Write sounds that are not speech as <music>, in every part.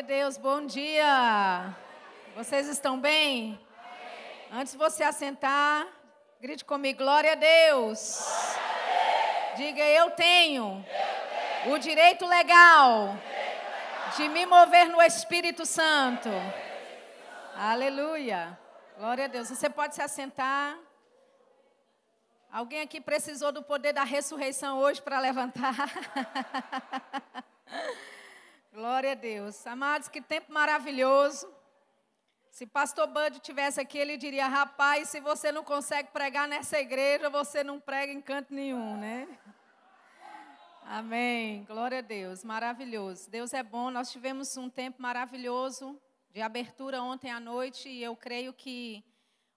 Glória a Deus, bom dia. Vocês estão bem? Antes de você assentar, grite comigo, glória a Deus. Diga, eu tenho, o direito legal, de me mover no Espírito Santo. Aleluia. Glória a Deus. Você pode se assentar. Alguém aqui precisou do poder da ressurreição hoje para levantar? <laughs> Glória a Deus. Amados, que tempo maravilhoso. Se pastor Bud tivesse aqui, ele diria: rapaz, se você não consegue pregar nessa igreja, você não prega em canto nenhum, né? Amém. Glória a Deus. Maravilhoso. Deus é bom. Nós tivemos um tempo maravilhoso de abertura ontem à noite e eu creio que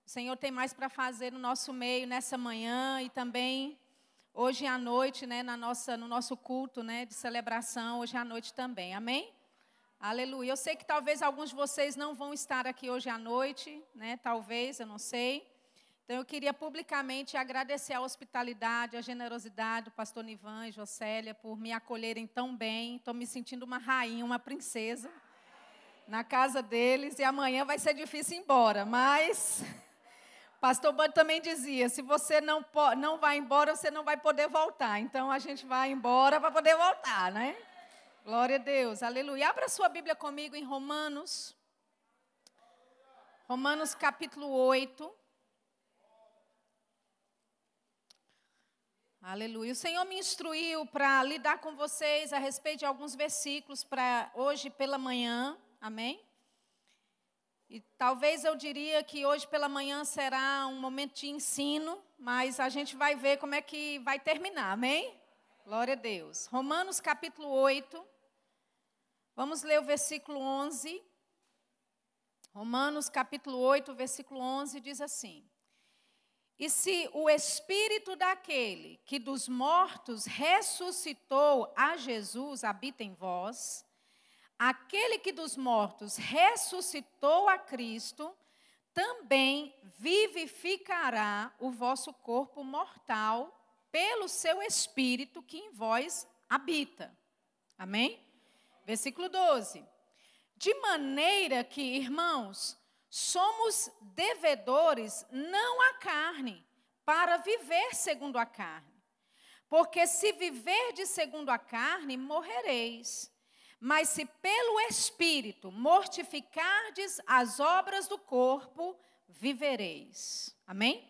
o Senhor tem mais para fazer no nosso meio nessa manhã e também hoje à noite, né, na nossa, no nosso culto, né, de celebração, hoje à noite também. Amém? Aleluia. Eu sei que talvez alguns de vocês não vão estar aqui hoje à noite, né? Talvez, eu não sei. Então eu queria publicamente agradecer a hospitalidade, a generosidade do pastor Nivan e Jocélia por me acolherem tão bem. Estou me sentindo uma rainha, uma princesa na casa deles e amanhã vai ser difícil ir embora, mas <laughs> Pastor Bud também dizia: se você não, não vai embora, você não vai poder voltar. Então a gente vai embora para poder voltar, né? Glória a Deus, aleluia. Abra sua Bíblia comigo em Romanos. Romanos capítulo 8. Aleluia. O Senhor me instruiu para lidar com vocês a respeito de alguns versículos para hoje pela manhã. Amém? E talvez eu diria que hoje pela manhã será um momento de ensino, mas a gente vai ver como é que vai terminar, amém? Glória a Deus. Romanos capítulo 8. Vamos ler o versículo 11. Romanos capítulo 8, versículo 11 diz assim: E se o espírito daquele que dos mortos ressuscitou a Jesus habita em vós, aquele que dos mortos ressuscitou a Cristo, também vivificará o vosso corpo mortal pelo seu espírito que em vós habita. Amém? Versículo 12. De maneira que, irmãos, somos devedores não à carne, para viver segundo a carne. Porque se viverdes segundo a carne, morrereis. Mas se pelo Espírito mortificardes as obras do corpo, vivereis. Amém?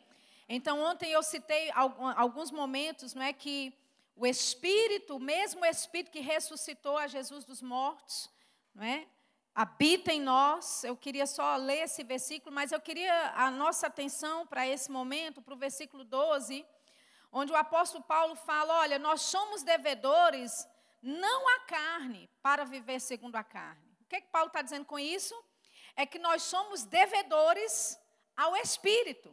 Então, ontem eu citei alguns momentos, não é, que o Espírito, o mesmo Espírito que ressuscitou a Jesus dos mortos, não é, habita em nós. Eu queria só ler esse versículo, mas eu queria a nossa atenção para esse momento, para o versículo 12, onde o apóstolo Paulo fala: olha, nós somos devedores não a carne, para viver segundo a carne. O que, é que Paulo está dizendo com isso? É que nós somos devedores ao Espírito,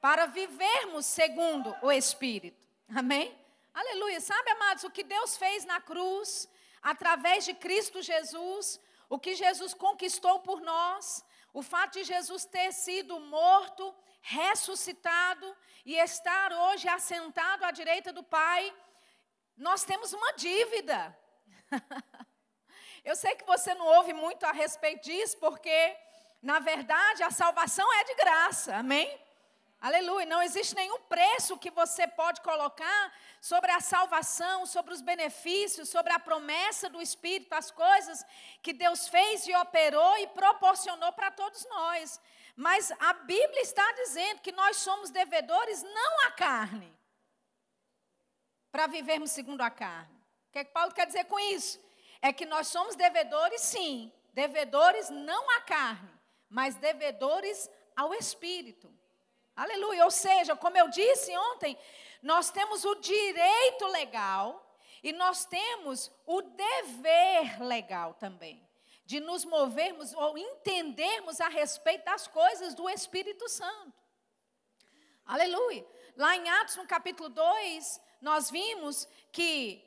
para vivermos segundo o Espírito. Amém? Aleluia. Sabe, amados, o que Deus fez na cruz, através de Cristo Jesus, o que Jesus conquistou por nós, o fato de Jesus ter sido morto, ressuscitado e estar hoje assentado à direita do Pai, nós temos uma dívida. <laughs> Eu sei que você não ouve muito a respeito disso, porque, na verdade, a salvação é de graça, amém? Aleluia. Não existe nenhum preço que você pode colocar sobre a salvação, sobre os benefícios, sobre a promessa do Espírito, as coisas que Deus fez e operou e proporcionou para todos nós. Mas a Bíblia está dizendo que nós somos devedores não à carne, para vivermos segundo a carne. O que, é que Paulo quer dizer com isso? É que nós somos devedores, sim, devedores não à carne, mas devedores ao Espírito. Aleluia. Ou seja, como eu disse ontem, nós temos o direito legal e nós temos o dever legal também. De nos movermos ou entendermos a respeito das coisas do Espírito Santo. Aleluia. Lá em Atos, no capítulo 2, nós vimos que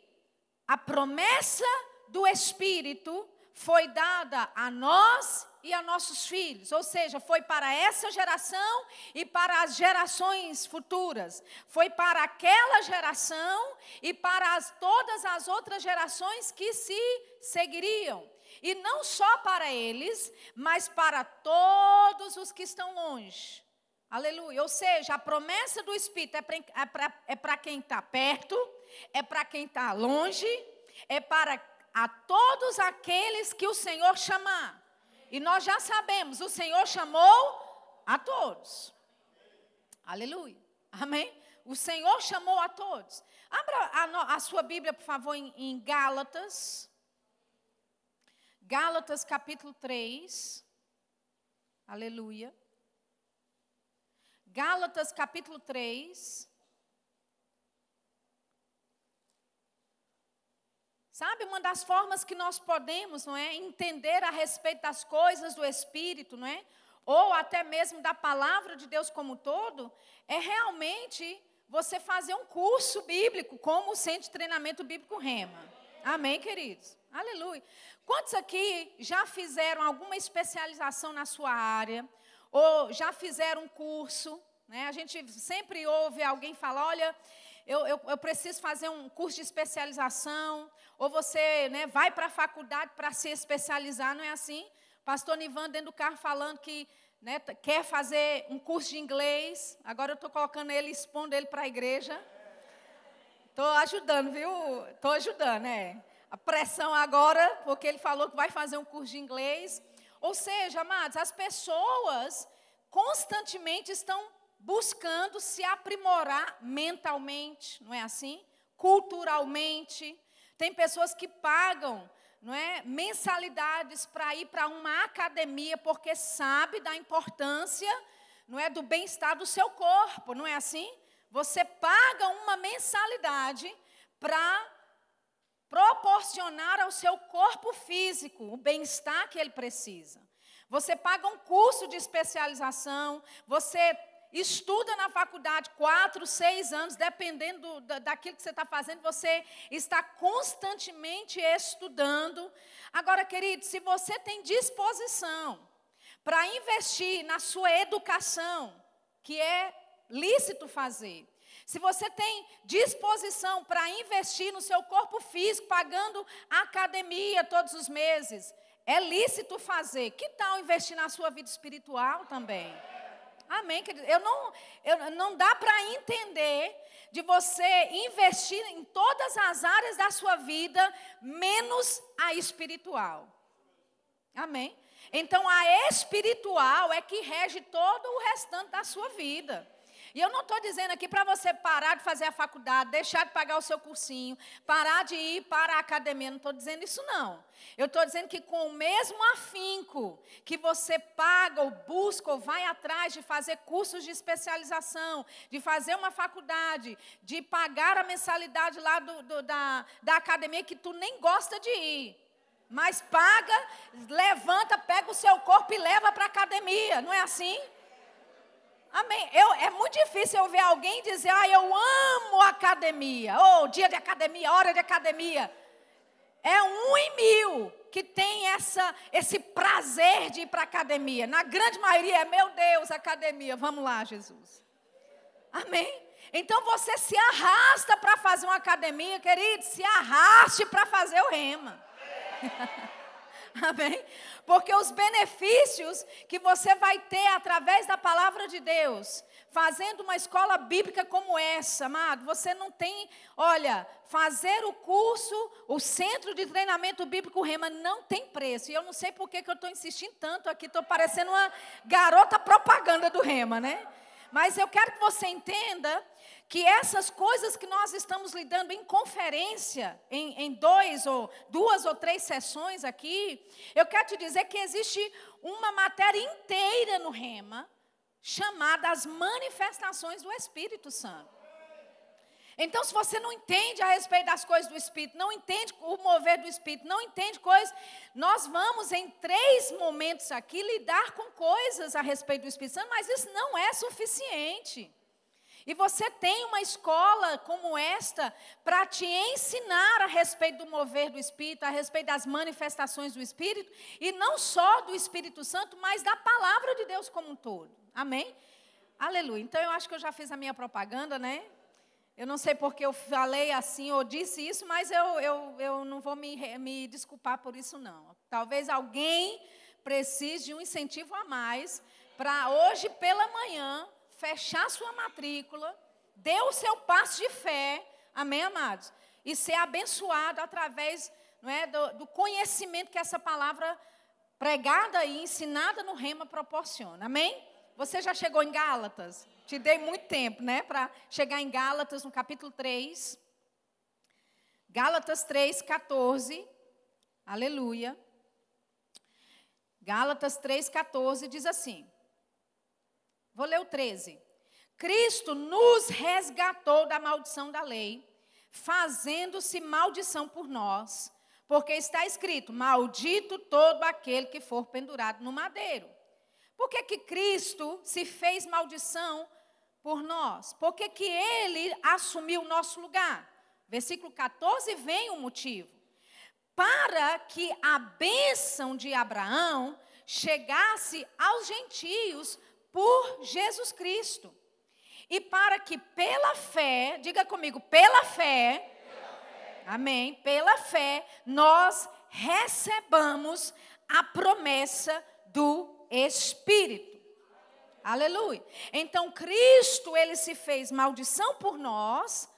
a promessa do Espírito foi dada a nós e a nossos filhos, ou seja, foi para essa geração e para as gerações futuras, foi para aquela geração e para as, todas as outras gerações que se seguiriam. e não só para eles, mas para todos os que estão longe. Aleluia. Ou seja, a promessa do Espírito é para é quem está perto, é para quem está longe, é para a todos aqueles que o Senhor chamar. E nós já sabemos, o Senhor chamou a todos. Aleluia. Amém? O Senhor chamou a todos. Abra a, a sua Bíblia, por favor, em, em Gálatas. Gálatas capítulo 3. Aleluia. Gálatas capítulo 3. Sabe, uma das formas que nós podemos, não é, entender a respeito das coisas do Espírito, não é? Ou até mesmo da palavra de Deus como um todo, é realmente você fazer um curso bíblico, como o Centro de Treinamento Bíblico Rema. Amém, queridos? Aleluia. Quantos aqui já fizeram alguma especialização na sua área? Ou já fizeram um curso? Né? A gente sempre ouve alguém falar: olha, eu, eu, eu preciso fazer um curso de especialização. Ou você né, vai para a faculdade para se especializar, não é assim? Pastor Nivan dentro do carro falando que né, quer fazer um curso de inglês. Agora eu estou colocando ele, expondo ele para a igreja. Estou ajudando, viu? Estou ajudando, é. A pressão agora, porque ele falou que vai fazer um curso de inglês. Ou seja, amados, as pessoas constantemente estão buscando se aprimorar mentalmente, não é assim? Culturalmente. Tem pessoas que pagam não é, mensalidades para ir para uma academia porque sabe da importância, não é, do bem-estar do seu corpo, não é assim? Você paga uma mensalidade para proporcionar ao seu corpo físico o bem-estar que ele precisa. Você paga um curso de especialização, você estuda na faculdade quatro, seis anos, dependendo do, daquilo que você está fazendo, você está constantemente estudando. Agora, querido, se você tem disposição para investir na sua educação, que é lícito fazer, se você tem disposição para investir no seu corpo físico, pagando academia todos os meses, é lícito fazer. Que tal investir na sua vida espiritual também? Amém, querido. Eu não, eu, não dá para entender de você investir em todas as áreas da sua vida, menos a espiritual. Amém? Então a espiritual é que rege todo o restante da sua vida. E eu não estou dizendo aqui para você parar de fazer a faculdade, deixar de pagar o seu cursinho, parar de ir para a academia. Não estou dizendo isso, não. Eu estou dizendo que com o mesmo afinco que você paga ou busca ou vai atrás de fazer cursos de especialização, de fazer uma faculdade, de pagar a mensalidade lá do, do, da, da academia que tu nem gosta de ir. Mas paga, levanta, pega o seu corpo e leva para a academia. Não é assim? Amém. Eu, é muito difícil eu ver alguém dizer, ah, eu amo academia. Ou oh, dia de academia, hora de academia. É um em mil que tem essa, esse prazer de ir para a academia. Na grande maioria é, meu Deus, academia, vamos lá, Jesus. Amém? Então você se arrasta para fazer uma academia, querido, se arraste para fazer o rema. <laughs> <laughs> Amém? Porque os benefícios que você vai ter através da palavra de Deus, fazendo uma escola bíblica como essa, amado, você não tem, olha, fazer o curso, o centro de treinamento bíblico Rema não tem preço. E eu não sei por que, que eu estou insistindo tanto aqui, estou parecendo uma garota propaganda do Rema, né? Mas eu quero que você entenda que essas coisas que nós estamos lidando em conferência, em, em dois ou duas ou três sessões aqui, eu quero te dizer que existe uma matéria inteira no Rema chamada as manifestações do Espírito Santo. Então, se você não entende a respeito das coisas do Espírito, não entende o mover do Espírito, não entende coisas, nós vamos em três momentos aqui lidar com coisas a respeito do Espírito Santo, mas isso não é suficiente. E você tem uma escola como esta para te ensinar a respeito do mover do Espírito, a respeito das manifestações do Espírito, e não só do Espírito Santo, mas da palavra de Deus como um todo. Amém? Aleluia. Então eu acho que eu já fiz a minha propaganda, né? Eu não sei porque eu falei assim ou disse isso, mas eu, eu, eu não vou me, me desculpar por isso, não. Talvez alguém precise de um incentivo a mais para hoje pela manhã fechar sua matrícula, dê o seu passo de fé, amém, amados? E ser abençoado através não é, do, do conhecimento que essa palavra pregada e ensinada no rema proporciona, amém? Você já chegou em Gálatas? Te dei muito tempo, né, para chegar em Gálatas, no capítulo 3. Gálatas 3, 14. Aleluia. Gálatas 3, 14 diz assim. Vou ler o 13. Cristo nos resgatou da maldição da lei, fazendo-se maldição por nós, porque está escrito: Maldito todo aquele que for pendurado no madeiro. Por que, que Cristo se fez maldição por nós. Por que, que ele assumiu o nosso lugar? Versículo 14 vem o motivo. Para que a bênção de Abraão chegasse aos gentios por Jesus Cristo. E para que pela fé, diga comigo, pela fé, pela fé. amém, pela fé, nós recebamos a promessa do Espírito. Aleluia. Então Cristo, ele se fez maldição por nós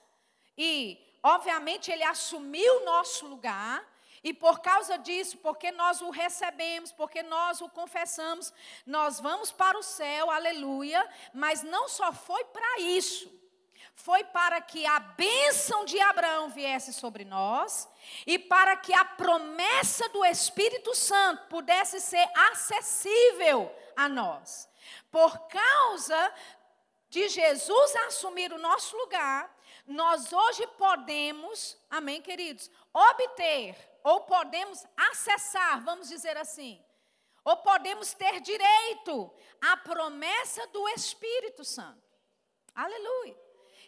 e, obviamente, ele assumiu o nosso lugar. E por causa disso, porque nós o recebemos, porque nós o confessamos, nós vamos para o céu, aleluia. Mas não só foi para isso, foi para que a bênção de Abraão viesse sobre nós e para que a promessa do Espírito Santo pudesse ser acessível a nós. Por causa de Jesus assumir o nosso lugar, nós hoje podemos, amém, queridos, obter ou podemos acessar, vamos dizer assim, ou podemos ter direito à promessa do Espírito Santo. Aleluia.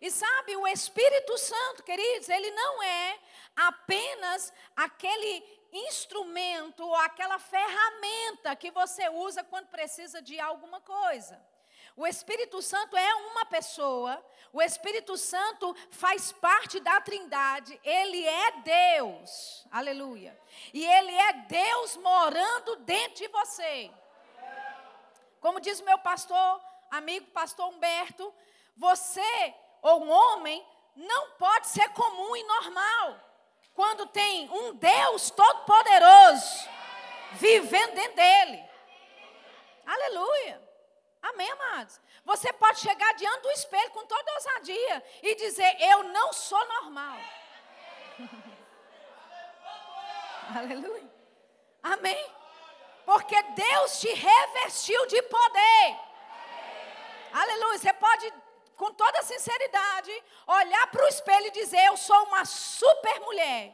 E sabe, o Espírito Santo, queridos, ele não é apenas aquele instrumento ou aquela ferramenta que você usa quando precisa de alguma coisa. O Espírito Santo é uma pessoa, o Espírito Santo faz parte da Trindade, ele é Deus, aleluia. E ele é Deus morando dentro de você. Como diz meu pastor, amigo pastor Humberto, você ou um homem não pode ser comum e normal quando tem um Deus todo-poderoso vivendo dentro dele. Aleluia. Amém, amados? Você pode chegar diante do espelho com toda ousadia e dizer: Eu não sou normal. <laughs> Aleluia. Amém. Porque Deus te revestiu de poder. Aleluia. Você pode com toda sinceridade, olhar para o espelho e dizer: Eu sou uma super mulher.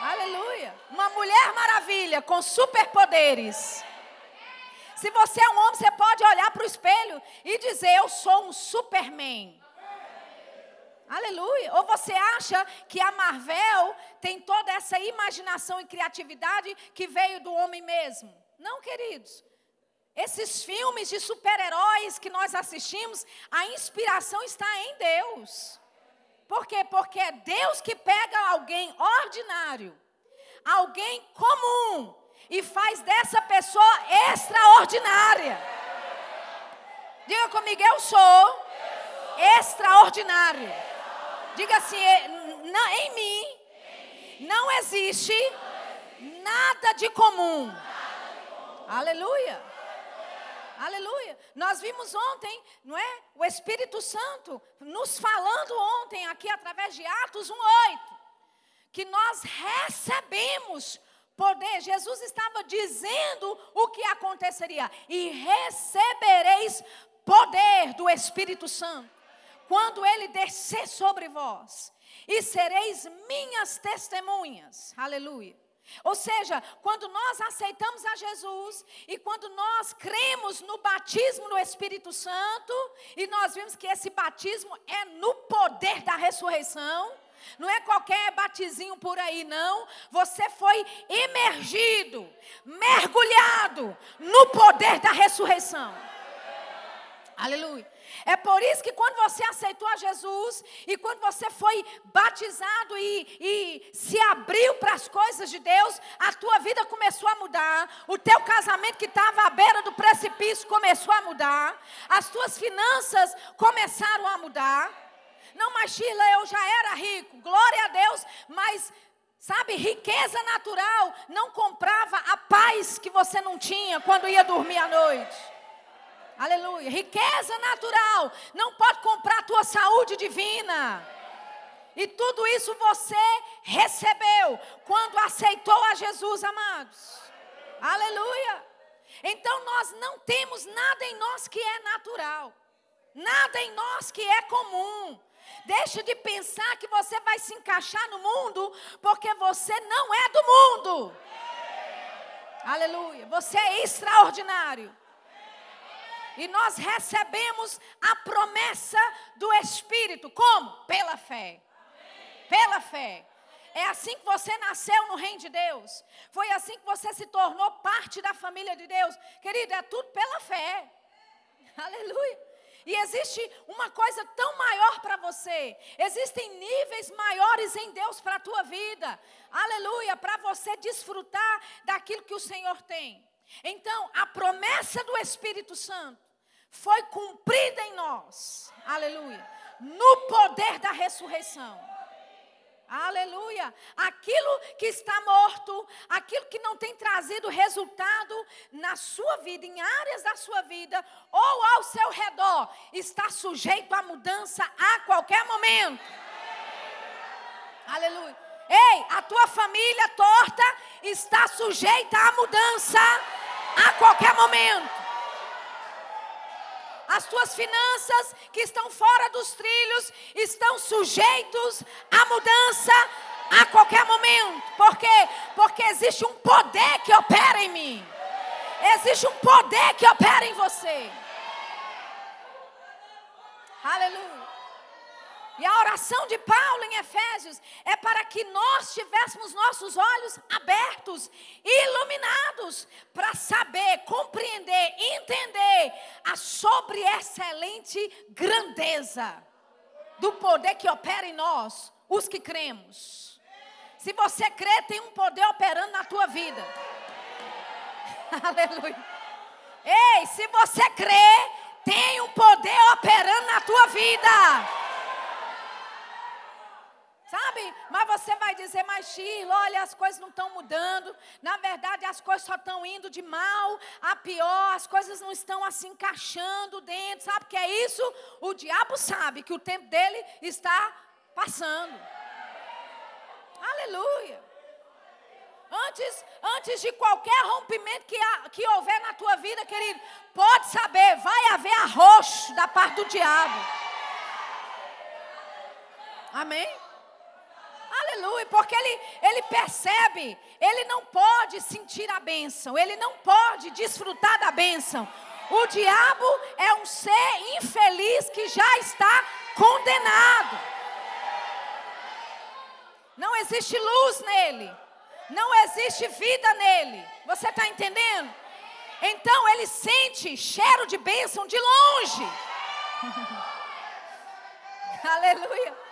Aleluia. Uma mulher maravilha, com superpoderes. Se você é um homem, você pode olhar para o espelho e dizer: Eu sou um superman. Aleluia. Ou você acha que a Marvel tem toda essa imaginação e criatividade que veio do homem mesmo? Não, queridos. Esses filmes de super-heróis que nós assistimos, a inspiração está em Deus. Por quê? Porque é Deus que pega alguém ordinário, alguém comum, e faz dessa pessoa extraordinária. Diga comigo, eu sou extraordinário. Diga assim, é, em mim não existe nada de comum. Aleluia. Aleluia. Nós vimos ontem, não é? O Espírito Santo nos falando ontem aqui através de Atos 1:8, que nós recebemos poder. Jesus estava dizendo o que aconteceria e recebereis poder do Espírito Santo quando ele descer sobre vós e sereis minhas testemunhas. Aleluia. Ou seja, quando nós aceitamos a Jesus e quando nós cremos no batismo no Espírito Santo, e nós vimos que esse batismo é no poder da ressurreição, não é qualquer batizinho por aí, não. Você foi emergido, mergulhado no poder da ressurreição. Aleluia. É por isso que quando você aceitou a Jesus e quando você foi batizado e, e se abriu para as coisas de Deus, a tua vida começou a mudar, o teu casamento que estava à beira do precipício começou a mudar, as tuas finanças começaram a mudar. Não, mas Sheila, eu já era rico, glória a Deus, mas Sabe, riqueza natural não comprava a paz que você não tinha quando ia dormir à noite. Aleluia. Riqueza natural não pode comprar a tua saúde divina. E tudo isso você recebeu quando aceitou a Jesus, amados. Aleluia. Então nós não temos nada em nós que é natural. Nada em nós que é comum. Deixe de pensar que você vai se encaixar no mundo, porque você não é do mundo. Aleluia. Você é extraordinário. E nós recebemos a promessa do Espírito. Como? Pela fé. Pela fé. É assim que você nasceu no reino de Deus. Foi assim que você se tornou parte da família de Deus. Querido, é tudo pela fé. Aleluia. E existe uma coisa tão maior para você. Existem níveis maiores em Deus para a tua vida. Aleluia, para você desfrutar daquilo que o Senhor tem. Então, a promessa do Espírito Santo foi cumprida em nós. Aleluia. No poder da ressurreição. Aleluia. Aquilo que está morto, aquilo que não tem trazido resultado na sua vida, em áreas da sua vida ou ao seu redor, está sujeito à mudança a qualquer momento. Aleluia. Ei, a tua família torta está sujeita à mudança a qualquer momento as tuas finanças que estão fora dos trilhos estão sujeitos à mudança a qualquer momento. Por quê? Porque existe um poder que opera em mim. Existe um poder que opera em você. Aleluia. E a oração de Paulo em Efésios é para que nós tivéssemos nossos olhos abertos, iluminados, para saber, compreender, entender a sobre excelente grandeza do poder que opera em nós, os que cremos. Se você crê, tem um poder operando na tua vida. <laughs> Aleluia. Ei, se você crê, tem um poder operando na tua vida. Sabe? Mas você vai dizer, mas Sheila, olha, as coisas não estão mudando. Na verdade, as coisas só estão indo de mal a pior. As coisas não estão assim encaixando dentro. Sabe o que é isso? O diabo sabe que o tempo dele está passando. Aleluia. Antes, antes de qualquer rompimento que, que houver na tua vida, querido, pode saber, vai haver arroxo da parte do diabo. Amém? Aleluia, porque ele, ele percebe, ele não pode sentir a bênção, ele não pode desfrutar da bênção. O diabo é um ser infeliz que já está condenado. Não existe luz nele, não existe vida nele. Você está entendendo? Então ele sente cheiro de bênção de longe. <laughs> Aleluia.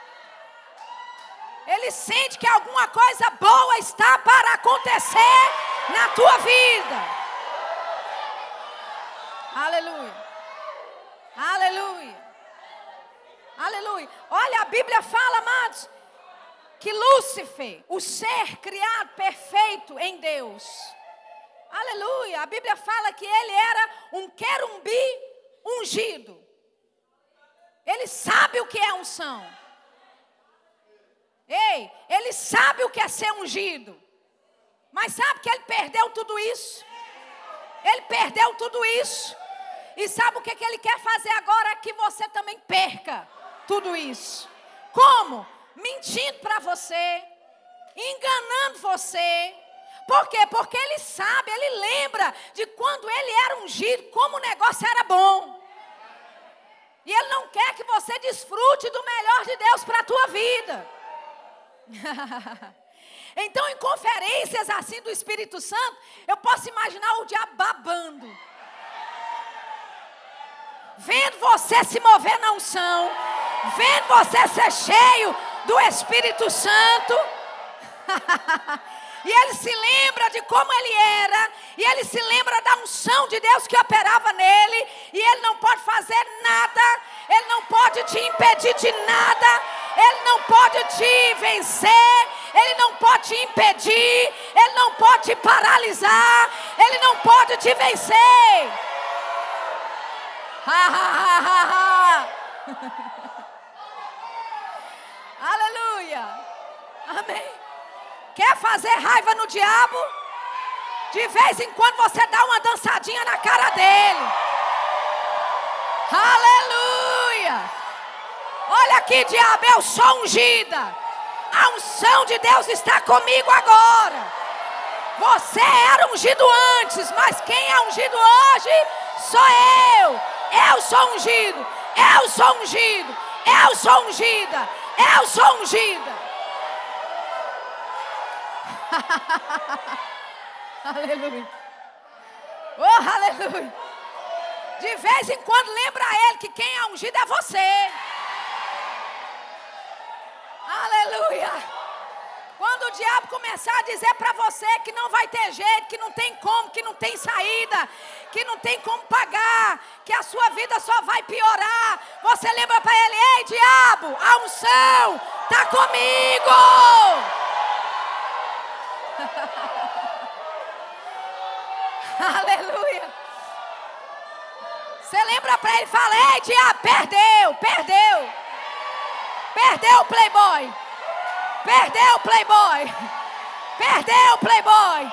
Ele sente que alguma coisa boa está para acontecer na tua vida. Aleluia. Aleluia. Aleluia. Olha, a Bíblia fala, amados, que Lúcifer, o ser criado perfeito em Deus. Aleluia. A Bíblia fala que ele era um querumbi ungido. Ele sabe o que é unção. Ei, ele sabe o que é ser ungido. Mas sabe que ele perdeu tudo isso? Ele perdeu tudo isso. E sabe o que, que ele quer fazer agora? Que você também perca tudo isso. Como? Mentindo para você, enganando você. Por quê? Porque ele sabe, ele lembra de quando ele era ungido, como o negócio era bom. E ele não quer que você desfrute do melhor de Deus para a tua vida. <laughs> então, em conferências assim do Espírito Santo, eu posso imaginar o diabo babando. vendo você se mover na unção, vendo você ser cheio do Espírito Santo. <laughs> e ele se lembra de como ele era, e ele se lembra da unção de Deus que operava nele, e ele não pode fazer nada, ele não pode te impedir de nada, ele não pode te vencer, ele não pode te impedir, ele não pode te paralisar, ele não pode te vencer. <laughs> Aleluia. Amém. Quer fazer raiva no diabo? De vez em quando você dá uma dançadinha na cara dele. Aleluia. Olha aqui, diabo, eu sou ungida. A unção de Deus está comigo agora. Você era ungido antes, mas quem é ungido hoje sou eu. Eu sou ungido. Eu sou ungido. Eu sou ungida. Eu sou ungida. <laughs> aleluia. Oh, aleluia. De vez em quando lembra ele que quem é ungido é você. Aleluia. Quando o diabo começar a dizer para você que não vai ter jeito, que não tem como, que não tem saída, que não tem como pagar, que a sua vida só vai piorar, você lembra para ele: ei, diabo, a unção está comigo. <laughs> Aleluia. Você lembra para ele e fala: ei, diabo, perdeu, perdeu. Perdeu o playboy. Perdeu o playboy. Perdeu o playboy.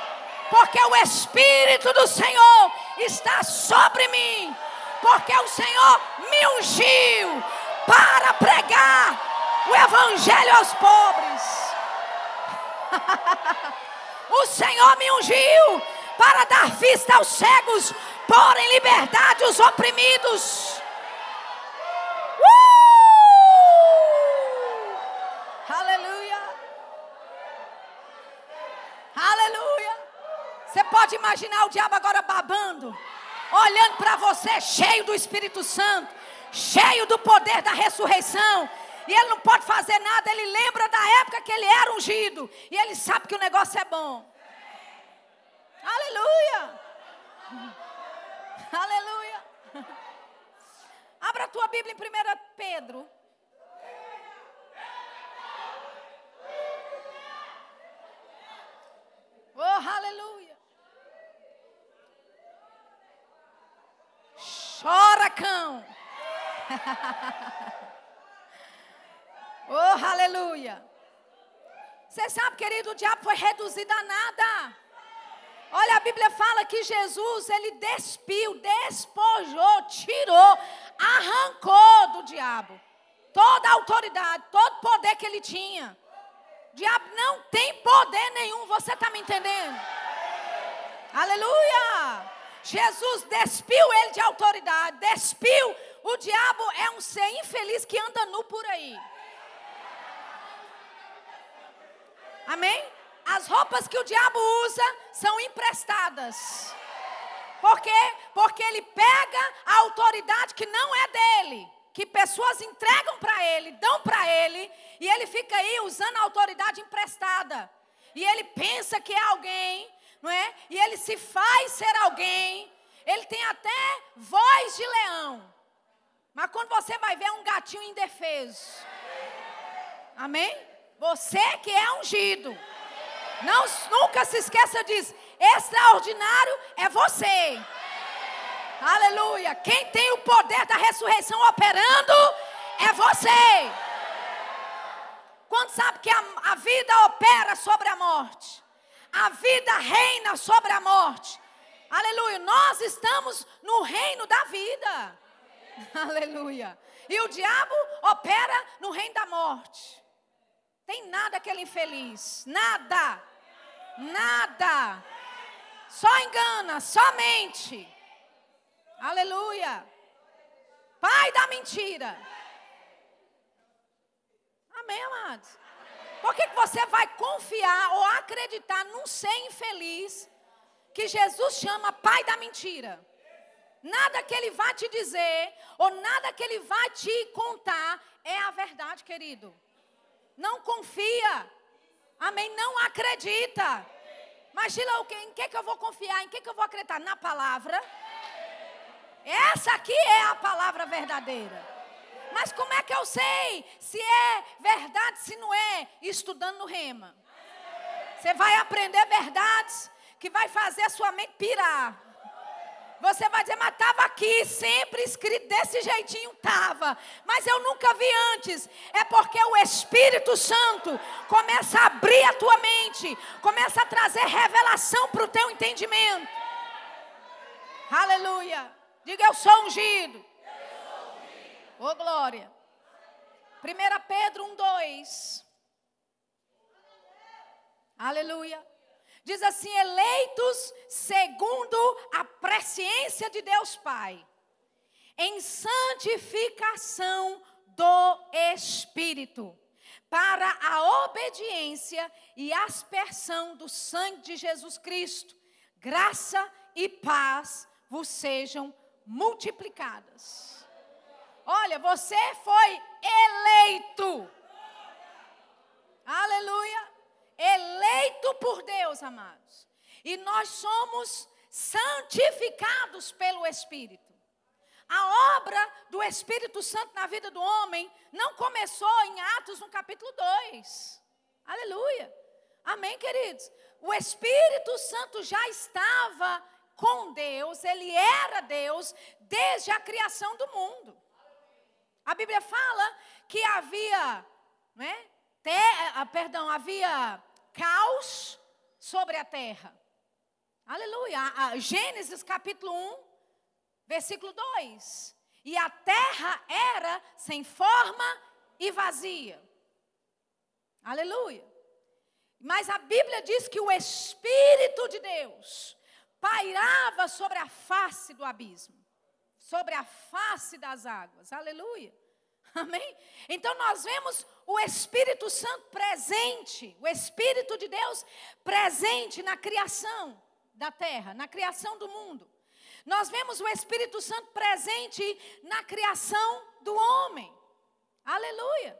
Porque o Espírito do Senhor está sobre mim. Porque o Senhor me ungiu para pregar o Evangelho aos pobres. <laughs> o Senhor me ungiu para dar vista aos cegos, pôr em liberdade os oprimidos. Pode imaginar o diabo agora babando, olhando para você, cheio do Espírito Santo, cheio do poder da ressurreição. E ele não pode fazer nada, ele lembra da época que ele era ungido. E ele sabe que o negócio é bom. Aleluia! <laughs> Aleluia! <laughs> Abra a tua Bíblia em 1 Pedro. Oh, aleluia! Chora, cão. <laughs> oh, aleluia. Você sabe, querido, o diabo foi reduzido a nada. Olha, a Bíblia fala que Jesus, ele despiu, despojou, tirou, arrancou do diabo toda a autoridade, todo poder que ele tinha. O diabo não tem poder nenhum, você está me entendendo? Aleluia! Jesus despiu ele de autoridade, despiu. O diabo é um ser infeliz que anda nu por aí. Amém? As roupas que o diabo usa são emprestadas. Por quê? Porque ele pega a autoridade que não é dele, que pessoas entregam para ele, dão para ele, e ele fica aí usando a autoridade emprestada. E ele pensa que é alguém, não é? E ele se faz ser alguém, ele tem até voz de leão. Mas quando você vai ver é um gatinho indefeso. Amém? Você que é ungido. Não, nunca se esqueça disso. Extraordinário é você. Aleluia. Quem tem o poder da ressurreição operando é você. Quando sabe que a, a vida opera sobre a morte? A vida reina sobre a morte. Aleluia. Nós estamos no reino da vida. <laughs> Aleluia. E o diabo opera no reino da morte. Tem nada aquele infeliz. Nada. Nada. Só engana, somente. Aleluia. Pai da mentira. Amém, amados? Por que, que você vai confiar ou acreditar num ser infeliz que Jesus chama pai da mentira? Nada que ele vai te dizer, ou nada que ele vai te contar, é a verdade, querido. Não confia. Amém? Não acredita. Mas, Gila, em que, que eu vou confiar? Em que, que eu vou acreditar? Na palavra. Essa aqui é a palavra verdadeira. Mas como é que eu sei se é verdade, se não é? Estudando no rema. Você vai aprender verdades que vai fazer a sua mente pirar. Você vai dizer, mas estava aqui, sempre escrito desse jeitinho, estava. Mas eu nunca vi antes. É porque o Espírito Santo começa a abrir a tua mente, começa a trazer revelação para o teu entendimento. Aleluia. Diga, eu sou ungido. Ô glória. 1 Pedro 1, 2. Aleluia. Diz assim: eleitos segundo a presciência de Deus Pai, em santificação do Espírito, para a obediência e aspersão do sangue de Jesus Cristo. Graça e paz vos sejam multiplicadas. Olha, você foi eleito. Aleluia eleito por Deus, amados. E nós somos santificados pelo Espírito. A obra do Espírito Santo na vida do homem não começou em Atos no capítulo 2. Aleluia. Amém, queridos? O Espírito Santo já estava com Deus, ele era Deus desde a criação do mundo. A Bíblia fala que havia, né, perdão, havia caos sobre a terra. Aleluia. Gênesis capítulo 1, versículo 2. E a terra era sem forma e vazia. Aleluia. Mas a Bíblia diz que o Espírito de Deus pairava sobre a face do abismo, sobre a face das águas. Aleluia. <laughs> Amém? Então nós vemos o Espírito Santo presente, o Espírito de Deus presente na criação da terra, na criação do mundo. Nós vemos o Espírito Santo presente na criação do homem. Aleluia.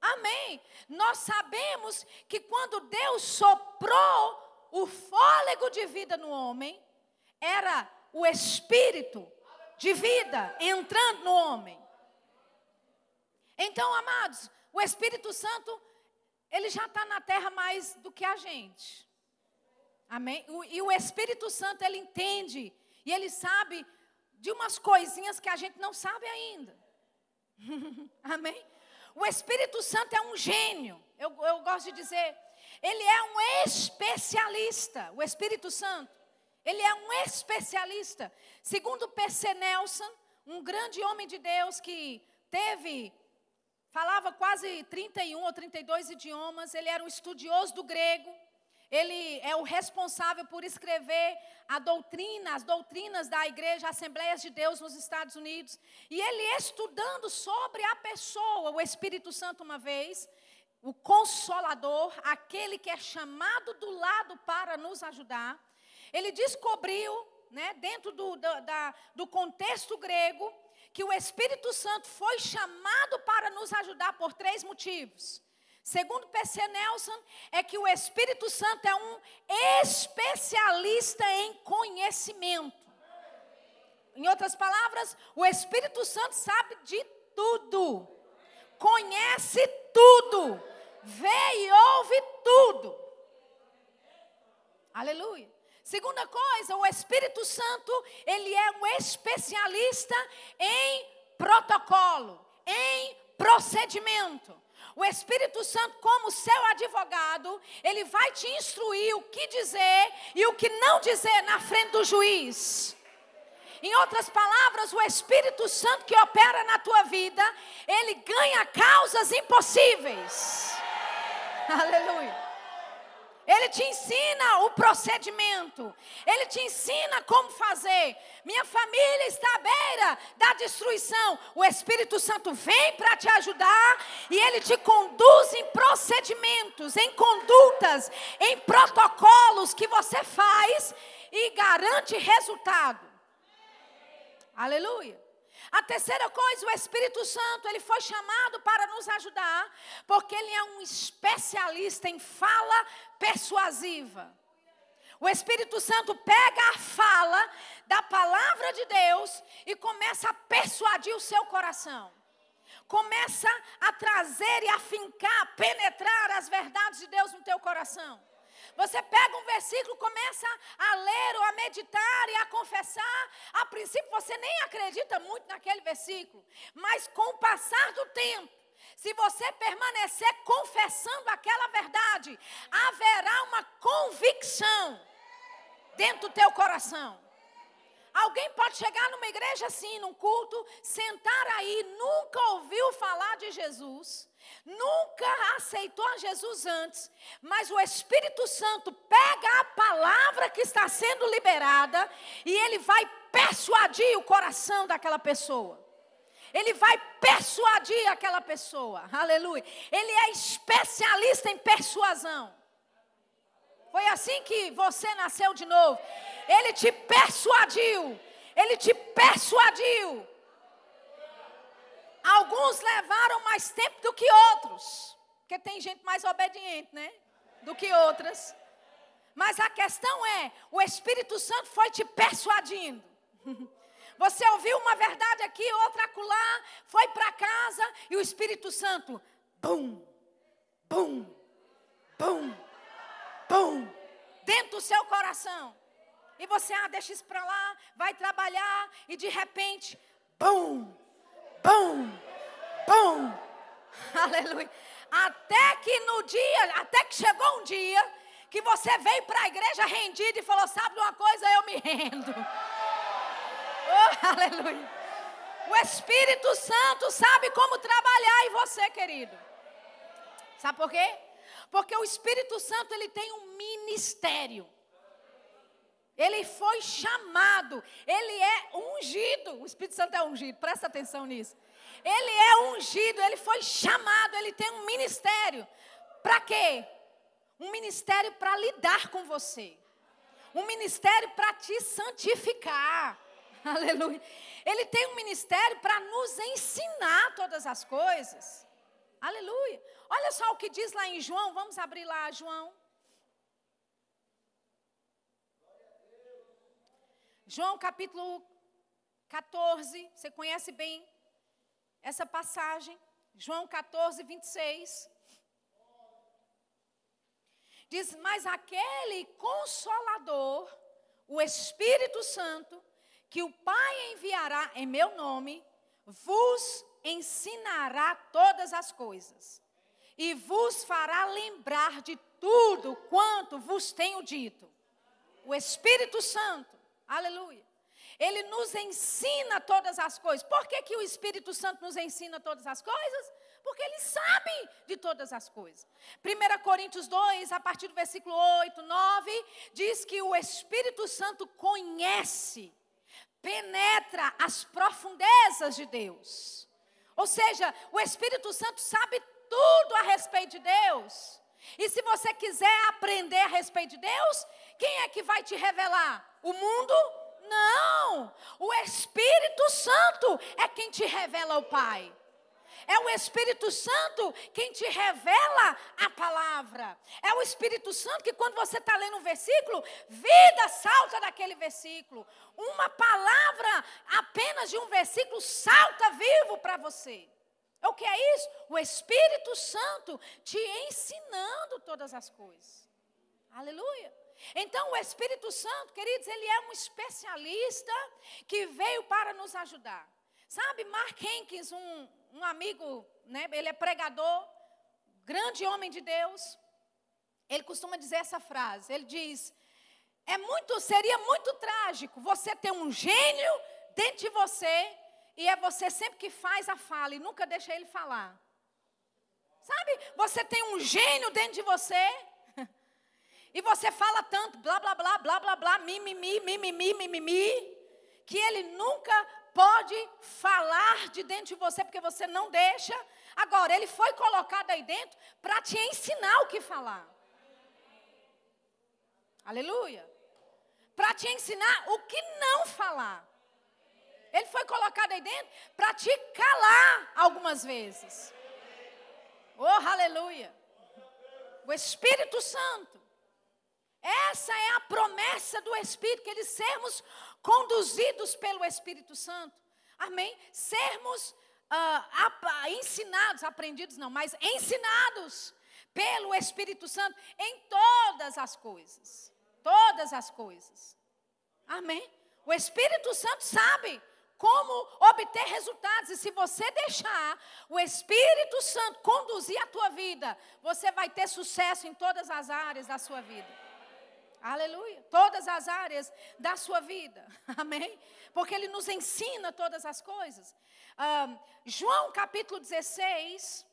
Amém. Nós sabemos que quando Deus soprou o fôlego de vida no homem, era o espírito de vida entrando no homem. Então, amados, o Espírito Santo, ele já está na terra mais do que a gente. Amém? e o Espírito Santo, ele entende e ele sabe de umas coisinhas que a gente não sabe ainda. <laughs> Amém? O Espírito Santo é um gênio. Eu, eu gosto de dizer, ele é um especialista. O Espírito Santo, ele é um especialista. Segundo P.C. Nelson, um grande homem de Deus que teve falava quase 31 ou 32 idiomas, ele era um estudioso do grego, ele é o responsável por escrever a doutrina, as doutrinas da igreja Assembleias de Deus nos Estados Unidos. E ele estudando sobre a pessoa, o Espírito Santo, uma vez, o consolador, aquele que é chamado do lado para nos ajudar, ele descobriu, né, dentro do, do, da, do contexto grego, que o Espírito Santo foi chamado para nos ajudar por três motivos. Segundo P.C. Nelson, é que o Espírito Santo é um especialista em conhecimento. Em outras palavras, o Espírito Santo sabe de tudo, conhece tudo, vê e ouve tudo. Aleluia. Segunda coisa, o Espírito Santo, ele é um especialista em protocolo, em procedimento. O Espírito Santo, como seu advogado, ele vai te instruir o que dizer e o que não dizer na frente do juiz. Em outras palavras, o Espírito Santo que opera na tua vida, ele ganha causas impossíveis. <laughs> Aleluia. Ele te ensina o procedimento. Ele te ensina como fazer. Minha família está à beira da destruição. O Espírito Santo vem para te ajudar e ele te conduz em procedimentos, em condutas, em protocolos que você faz e garante resultado. Aleluia. A terceira coisa, o Espírito Santo, ele foi chamado para nos ajudar, porque ele é um especialista em fala persuasiva. O Espírito Santo pega a fala da palavra de Deus e começa a persuadir o seu coração. Começa a trazer e a fincar, penetrar as verdades de Deus no teu coração. Você pega um versículo, começa a ler ou a meditar e a confessar. A princípio você nem acredita muito naquele versículo, mas com o passar do tempo, se você permanecer confessando aquela verdade, haverá uma convicção dentro do teu coração. Alguém pode chegar numa igreja assim, num culto, sentar aí, nunca ouviu falar de Jesus, nunca aceitou a Jesus antes, mas o Espírito Santo pega a palavra que está sendo liberada e ele vai persuadir o coração daquela pessoa. Ele vai persuadir aquela pessoa. Aleluia. Ele é especialista em persuasão. Foi assim que você nasceu de novo. Ele te persuadiu. Ele te persuadiu. Alguns levaram mais tempo do que outros. Porque tem gente mais obediente, né? Do que outras. Mas a questão é: o Espírito Santo foi te persuadindo. <laughs> Você ouviu uma verdade aqui, outra acolá, foi para casa e o Espírito Santo, bum, bum, bum, bum, dentro do seu coração. E você, ah, deixa isso para lá, vai trabalhar, e de repente, bum, bum, bum, <laughs> aleluia. Até que no dia, até que chegou um dia, que você veio para a igreja rendido e falou: Sabe uma coisa, eu me rendo. <laughs> Oh, aleluia. O Espírito Santo sabe como trabalhar em você, querido. Sabe por quê? Porque o Espírito Santo ele tem um ministério. Ele foi chamado, ele é ungido. O Espírito Santo é ungido, presta atenção nisso. Ele é ungido, ele foi chamado, ele tem um ministério. Para quê? Um ministério para lidar com você. Um ministério para te santificar. <laughs> Aleluia. Ele tem um ministério para nos ensinar todas as coisas. Aleluia. Olha só o que diz lá em João, vamos abrir lá João João capítulo 14, você conhece bem essa passagem. João 14, 26. Diz: Mas aquele consolador, o Espírito Santo, que o Pai enviará em meu nome, vos ensinará todas as coisas e vos fará lembrar de tudo quanto vos tenho dito. O Espírito Santo Aleluia. Ele nos ensina todas as coisas. Por que, que o Espírito Santo nos ensina todas as coisas? Porque ele sabe de todas as coisas. 1 Coríntios 2, a partir do versículo 8, 9, diz que o Espírito Santo conhece, penetra as profundezas de Deus. Ou seja, o Espírito Santo sabe tudo a respeito de Deus. E se você quiser aprender a respeito de Deus, quem é que vai te revelar? O mundo? Não. O Espírito Santo é quem te revela o Pai. É o Espírito Santo quem te revela a palavra. É o Espírito Santo que, quando você está lendo um versículo, vida salta daquele versículo. Uma palavra apenas de um versículo salta vivo para você. O que é isso? O Espírito Santo te ensinando todas as coisas. Aleluia. Então, o Espírito Santo, queridos, ele é um especialista que veio para nos ajudar. Sabe, Mark Henkins, um, um amigo, né, ele é pregador, grande homem de Deus. Ele costuma dizer essa frase. Ele diz: é muito, seria muito trágico você ter um gênio dentro de você e é você sempre que faz a fala e nunca deixa ele falar. Sabe? Você tem um gênio dentro de você e você fala tanto, blá, blá, blá, blá, blá, blá, mimimi, mimimi, mimimi, que ele nunca pode falar de dentro de você, porque você não deixa. Agora, ele foi colocado aí dentro para te ensinar o que falar. Aleluia. Para te ensinar o que não falar. Ele foi colocado aí dentro para te calar algumas vezes. Oh, aleluia. O Espírito Santo. Essa é a promessa do Espírito, que eles sermos conduzidos pelo Espírito Santo. Amém? Sermos uh, ensinados, aprendidos não, mas ensinados pelo Espírito Santo em todas as coisas. Todas as coisas. Amém? O Espírito Santo sabe como obter resultados. E se você deixar o Espírito Santo conduzir a tua vida, você vai ter sucesso em todas as áreas da sua vida. Aleluia. Todas as áreas da sua vida. <laughs> Amém? Porque Ele nos ensina todas as coisas. João capítulo 16.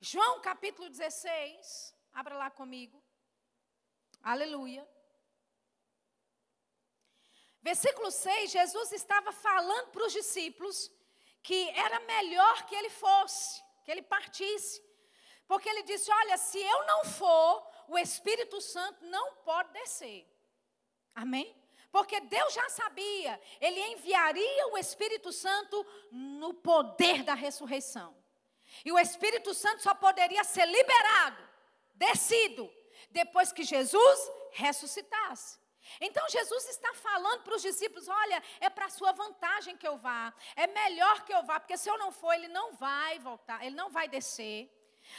João capítulo 16. Abra lá comigo. Aleluia. Versículo 6, Jesus estava falando para os discípulos que era melhor que ele fosse, que ele partisse. Porque ele disse: Olha, se eu não for, o Espírito Santo não pode descer. Amém? Porque Deus já sabia, ele enviaria o Espírito Santo no poder da ressurreição. E o Espírito Santo só poderia ser liberado, descido, depois que Jesus ressuscitasse. Então Jesus está falando para os discípulos: olha, é para sua vantagem que eu vá, é melhor que eu vá, porque se eu não for, ele não vai voltar, ele não vai descer.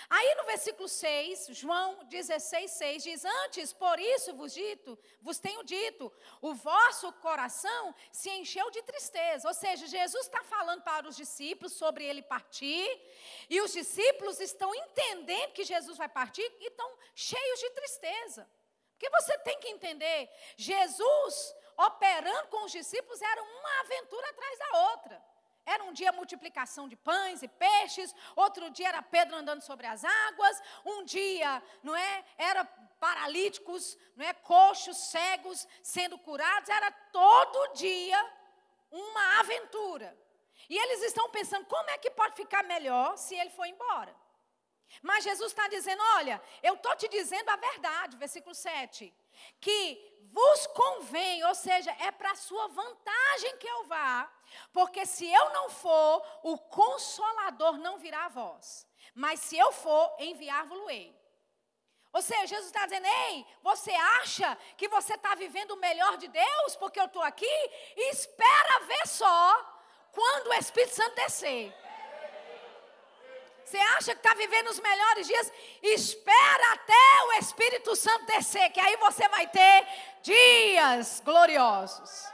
Aí no versículo 6, João 16, 6 diz: Antes, por isso vos dito, vos tenho dito, o vosso coração se encheu de tristeza. Ou seja, Jesus está falando para os discípulos sobre ele partir, e os discípulos estão entendendo que Jesus vai partir e estão cheios de tristeza. Porque você tem que entender, Jesus operando com os discípulos era uma aventura atrás da outra. Era um dia multiplicação de pães e peixes, outro dia era Pedro andando sobre as águas, um dia, não é, era paralíticos, não é, coxos, cegos sendo curados, era todo dia uma aventura. E eles estão pensando, como é que pode ficar melhor se ele for embora? Mas Jesus está dizendo: olha, eu estou te dizendo a verdade, versículo 7, que vos convém, ou seja, é para sua vantagem que eu vá, porque se eu não for, o consolador não virá a vós, mas se eu for, enviar-vos-ei. Ou seja, Jesus está dizendo: ei, você acha que você está vivendo o melhor de Deus porque eu estou aqui? Espera ver só quando o Espírito Santo descer. Você acha que está vivendo os melhores dias? Espera até o Espírito Santo descer, que aí você vai ter dias gloriosos.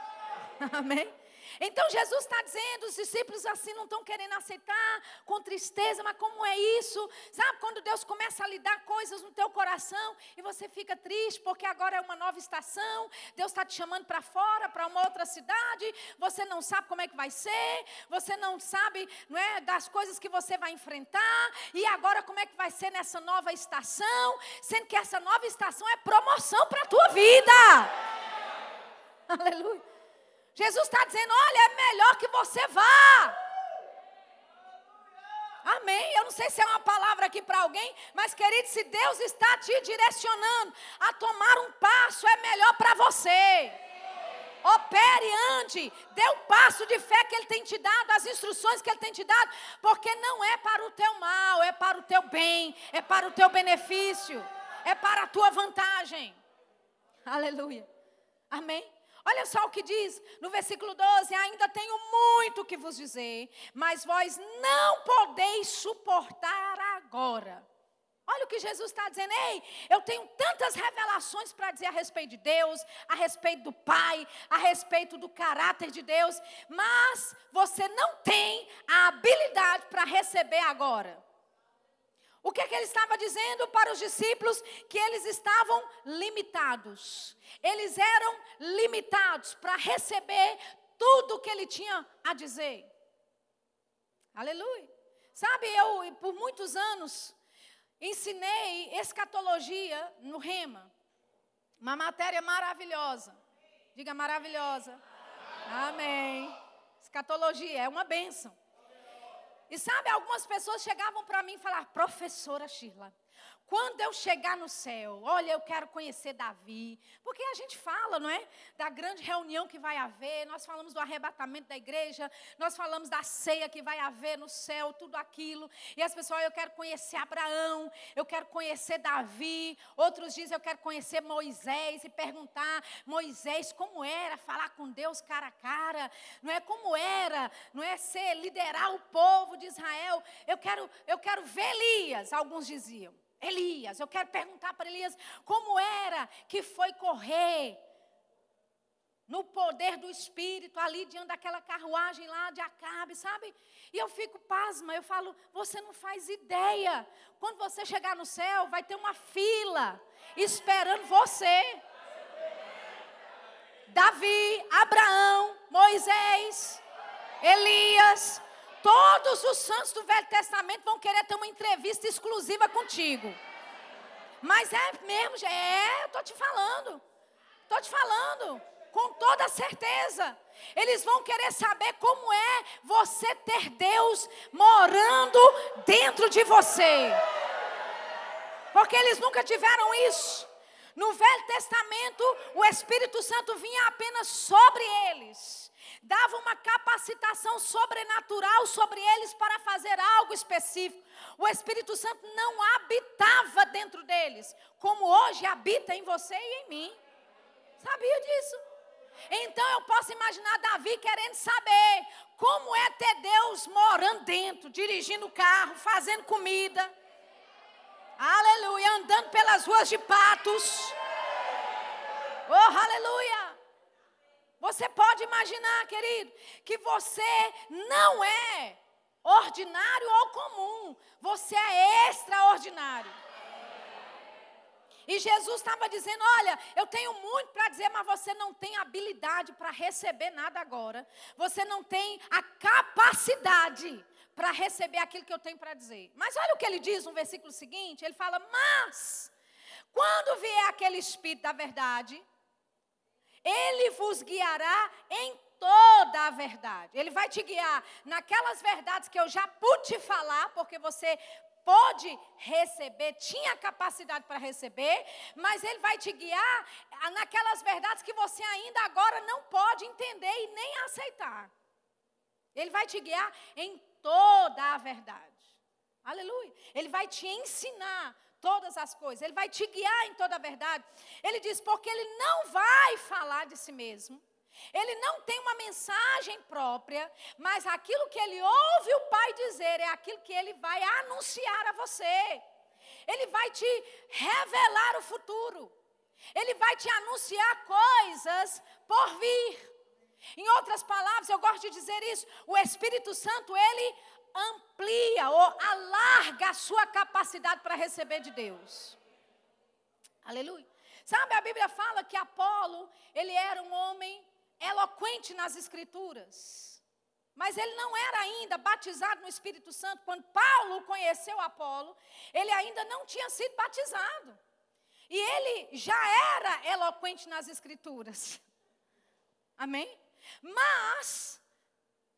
<laughs> Amém? Então Jesus está dizendo, os discípulos assim não estão querendo aceitar, com tristeza, mas como é isso? Sabe quando Deus começa a lhe dar coisas no teu coração e você fica triste porque agora é uma nova estação, Deus está te chamando para fora, para uma outra cidade, você não sabe como é que vai ser, você não sabe não é, das coisas que você vai enfrentar, e agora como é que vai ser nessa nova estação, sendo que essa nova estação é promoção para a tua vida. <laughs> Aleluia. Jesus está dizendo: olha, é melhor que você vá. Amém. Eu não sei se é uma palavra aqui para alguém, mas querido, se Deus está te direcionando a tomar um passo, é melhor para você. Opere, ande, dê o passo de fé que Ele tem te dado, as instruções que Ele tem te dado, porque não é para o teu mal, é para o teu bem, é para o teu benefício, é para a tua vantagem. Aleluia. Amém. Olha só o que diz no versículo 12: Ainda tenho muito que vos dizer, mas vós não podeis suportar agora. Olha o que Jesus está dizendo, ei, eu tenho tantas revelações para dizer a respeito de Deus, a respeito do Pai, a respeito do caráter de Deus, mas você não tem a habilidade para receber agora. O que, é que ele estava dizendo para os discípulos? Que eles estavam limitados. Eles eram limitados para receber tudo o que ele tinha a dizer. Aleluia. Sabe, eu por muitos anos ensinei escatologia no Rema. Uma matéria maravilhosa. Diga maravilhosa. Amém. Escatologia é uma bênção. E sabe, algumas pessoas chegavam para mim e falavam, professora Shirla, Quando eu chegar no céu, olha, eu quero conhecer Davi. Porque a gente fala, não é? Da grande reunião que vai haver, nós falamos do arrebatamento da igreja, nós falamos da ceia que vai haver no céu, tudo aquilo. E as pessoas, eu quero conhecer Abraão, eu quero conhecer Davi. Outros dizem, eu quero conhecer Moisés e perguntar, Moisés, como era falar com Deus cara a cara? Não é como era, não é ser liderar o povo de Israel. Eu quero, eu quero ver Elias, alguns diziam. Elias, eu quero perguntar para Elias como era que foi correr no poder do Espírito ali diante daquela carruagem lá de Acabe, sabe? E eu fico pasma, eu falo, você não faz ideia. Quando você chegar no céu, vai ter uma fila esperando você. Davi, Abraão, Moisés, Elias, Todos os santos do Velho Testamento vão querer ter uma entrevista exclusiva contigo. Mas é mesmo, é, eu estou te falando. Estou te falando, com toda certeza. Eles vão querer saber como é você ter Deus morando dentro de você. Porque eles nunca tiveram isso. No Velho Testamento, o Espírito Santo vinha apenas sobre eles dava uma capacitação sobrenatural sobre eles para fazer algo específico. O Espírito Santo não habitava dentro deles, como hoje habita em você e em mim. Sabia disso? Então eu posso imaginar Davi querendo saber como é ter Deus morando dentro, dirigindo o carro, fazendo comida. Aleluia, andando pelas ruas de patos. Oh, aleluia. Você pode imaginar, querido, que você não é ordinário ou comum, você é extraordinário. E Jesus estava dizendo: Olha, eu tenho muito para dizer, mas você não tem habilidade para receber nada agora. Você não tem a capacidade para receber aquilo que eu tenho para dizer. Mas olha o que ele diz no versículo seguinte: Ele fala, Mas, quando vier aquele Espírito da verdade, ele vos guiará em toda a verdade. Ele vai te guiar naquelas verdades que eu já pude falar, porque você pode receber, tinha capacidade para receber, mas ele vai te guiar naquelas verdades que você ainda agora não pode entender e nem aceitar. Ele vai te guiar em toda a verdade. Aleluia. Ele vai te ensinar todas as coisas, ele vai te guiar em toda a verdade. Ele diz: porque ele não vai falar de si mesmo, ele não tem uma mensagem própria, mas aquilo que ele ouve o Pai dizer é aquilo que ele vai anunciar a você. Ele vai te revelar o futuro. Ele vai te anunciar coisas por vir. Em outras palavras, eu gosto de dizer isso, o Espírito Santo, ele amplia ou alarga a sua capacidade para receber de Deus. Aleluia. Sabe, a Bíblia fala que Apolo, ele era um homem eloquente nas escrituras. Mas ele não era ainda batizado no Espírito Santo. Quando Paulo conheceu Apolo, ele ainda não tinha sido batizado. E ele já era eloquente nas escrituras. Amém? Mas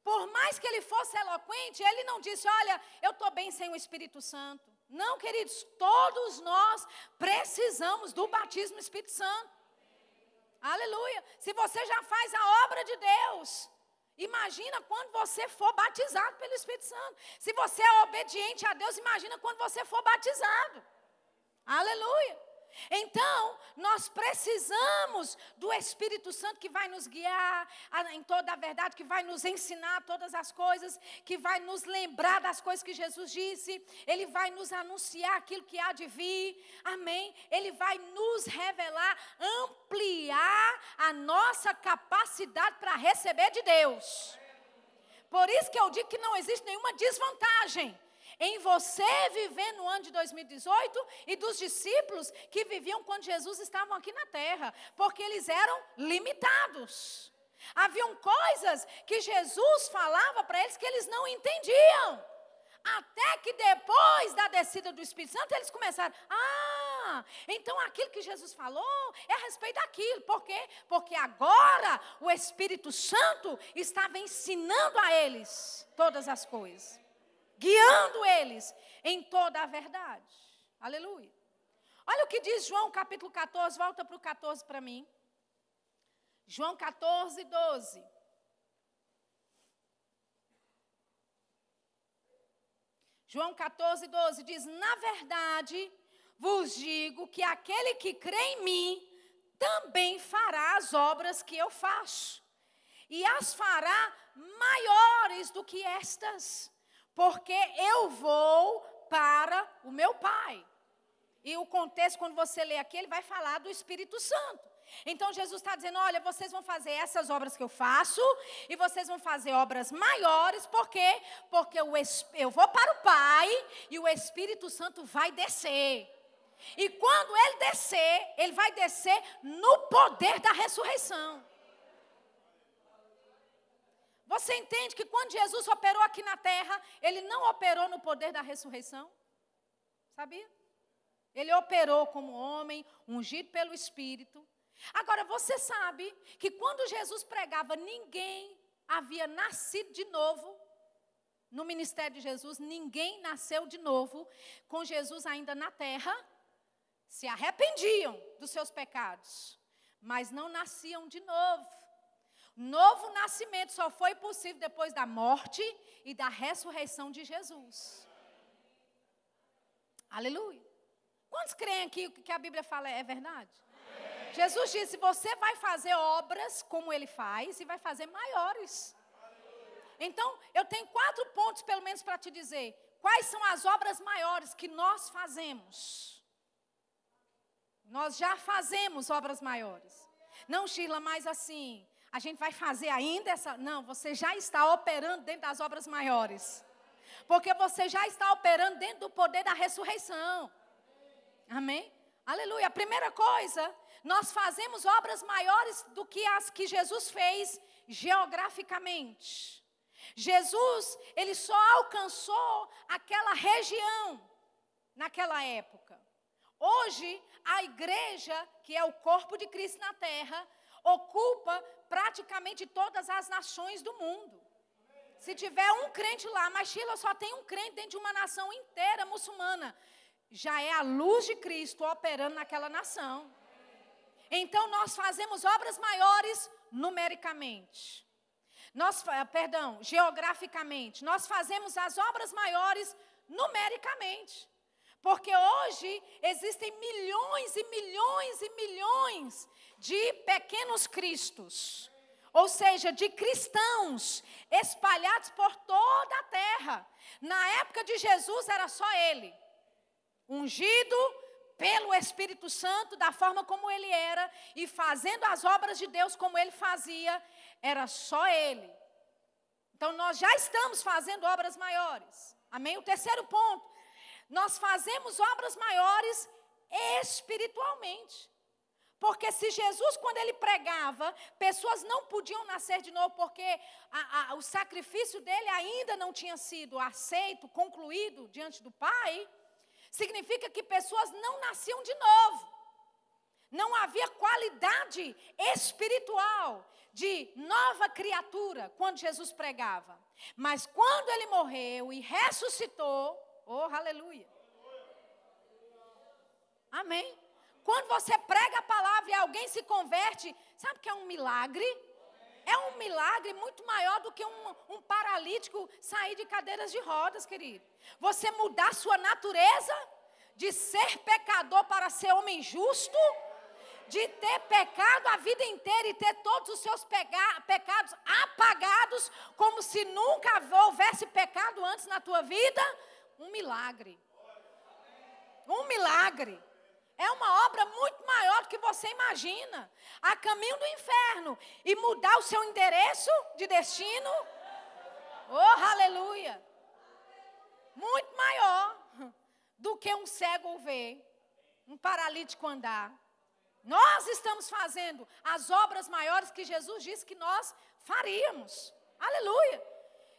por mais que ele fosse eloquente, ele não disse: Olha, eu estou bem sem o Espírito Santo. Não, queridos, todos nós precisamos do batismo Espírito Santo. Aleluia. Se você já faz a obra de Deus, imagina quando você for batizado pelo Espírito Santo. Se você é obediente a Deus, imagina quando você for batizado. Aleluia. Então, nós precisamos do Espírito Santo que vai nos guiar em toda a verdade, que vai nos ensinar todas as coisas, que vai nos lembrar das coisas que Jesus disse, ele vai nos anunciar aquilo que há de vir, amém? Ele vai nos revelar, ampliar a nossa capacidade para receber de Deus. Por isso que eu digo que não existe nenhuma desvantagem em você viver no ano de 2018 e dos discípulos que viviam quando Jesus estava aqui na terra, porque eles eram limitados. Haviam coisas que Jesus falava para eles que eles não entendiam. Até que depois da descida do Espírito Santo, eles começaram: ah, então aquilo que Jesus falou é a respeito daquilo. Por quê? Porque agora o Espírito Santo estava ensinando a eles todas as coisas guiando eles em toda a verdade. Aleluia. Olha o que diz João capítulo 14, volta para o 14 para mim. João 14, 12. João 14, 12 diz: Na verdade, vos digo que aquele que crê em mim também fará as obras que eu faço, e as fará maiores do que estas, porque eu vou para o meu Pai. E o contexto, quando você lê aqui, ele vai falar do Espírito Santo. Então Jesus está dizendo: olha, vocês vão fazer essas obras que eu faço, e vocês vão fazer obras maiores, por quê? Porque eu, eu vou para o Pai e o Espírito Santo vai descer. E quando ele descer, ele vai descer no poder da ressurreição. Você entende que quando Jesus operou aqui na terra, ele não operou no poder da ressurreição? Sabia? Ele operou como homem, ungido pelo Espírito. Agora, você sabe que quando Jesus pregava, ninguém havia nascido de novo. No ministério de Jesus, ninguém nasceu de novo, com Jesus ainda na terra. Se arrependiam dos seus pecados, mas não nasciam de novo. Novo nascimento só foi possível depois da morte e da ressurreição de Jesus. Aleluia. Quantos creem aqui que a Bíblia fala é verdade? Jesus disse: você vai fazer obras como ele faz e vai fazer maiores. Então, eu tenho quatro pontos, pelo menos, para te dizer. Quais são as obras maiores que nós fazemos? Nós já fazemos obras maiores. Não, Sheila, mas assim, a gente vai fazer ainda essa. Não, você já está operando dentro das obras maiores. Porque você já está operando dentro do poder da ressurreição. Amém? Aleluia. Primeira coisa, nós fazemos obras maiores do que as que Jesus fez geograficamente. Jesus, ele só alcançou aquela região naquela época. Hoje, a igreja, que é o corpo de Cristo na terra, ocupa praticamente todas as nações do mundo. Se tiver um crente lá, mas Sheila só tem um crente dentro de uma nação inteira muçulmana, já é a luz de Cristo operando naquela nação. Então nós fazemos obras maiores numericamente. Nós, eh, perdão, geograficamente. Nós fazemos as obras maiores numericamente. Porque hoje existem milhões e milhões e milhões de pequenos cristos, ou seja, de cristãos espalhados por toda a terra. Na época de Jesus era só ele, ungido pelo Espírito Santo, da forma como ele era, e fazendo as obras de Deus como ele fazia, era só ele. Então nós já estamos fazendo obras maiores. Amém? O terceiro ponto, nós fazemos obras maiores espiritualmente. Porque se Jesus, quando ele pregava, pessoas não podiam nascer de novo, porque a, a, o sacrifício dele ainda não tinha sido aceito, concluído diante do Pai, significa que pessoas não nasciam de novo. Não havia qualidade espiritual de nova criatura quando Jesus pregava. Mas quando ele morreu e ressuscitou, oh aleluia. Amém. Quando você prega a palavra e alguém se converte, sabe que é um milagre? É um milagre muito maior do que um, um paralítico sair de cadeiras de rodas, querido. Você mudar sua natureza de ser pecador para ser homem justo, de ter pecado a vida inteira e ter todos os seus pecados apagados, como se nunca houvesse pecado antes na tua vida, um milagre. Um milagre. É uma obra muito maior do que você imagina. A caminho do inferno. E mudar o seu endereço de destino. Oh, aleluia. Muito maior do que um cego ver, um paralítico andar. Nós estamos fazendo as obras maiores que Jesus disse que nós faríamos. Aleluia.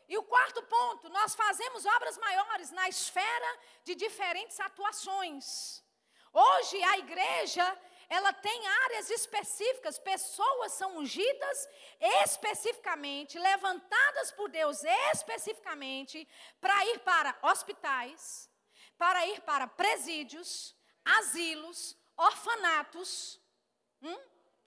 E o quarto ponto, nós fazemos obras maiores na esfera de diferentes atuações. Hoje a igreja, ela tem áreas específicas, pessoas são ungidas especificamente, levantadas por Deus especificamente para ir para hospitais, para ir para presídios, asilos, orfanatos. Hum?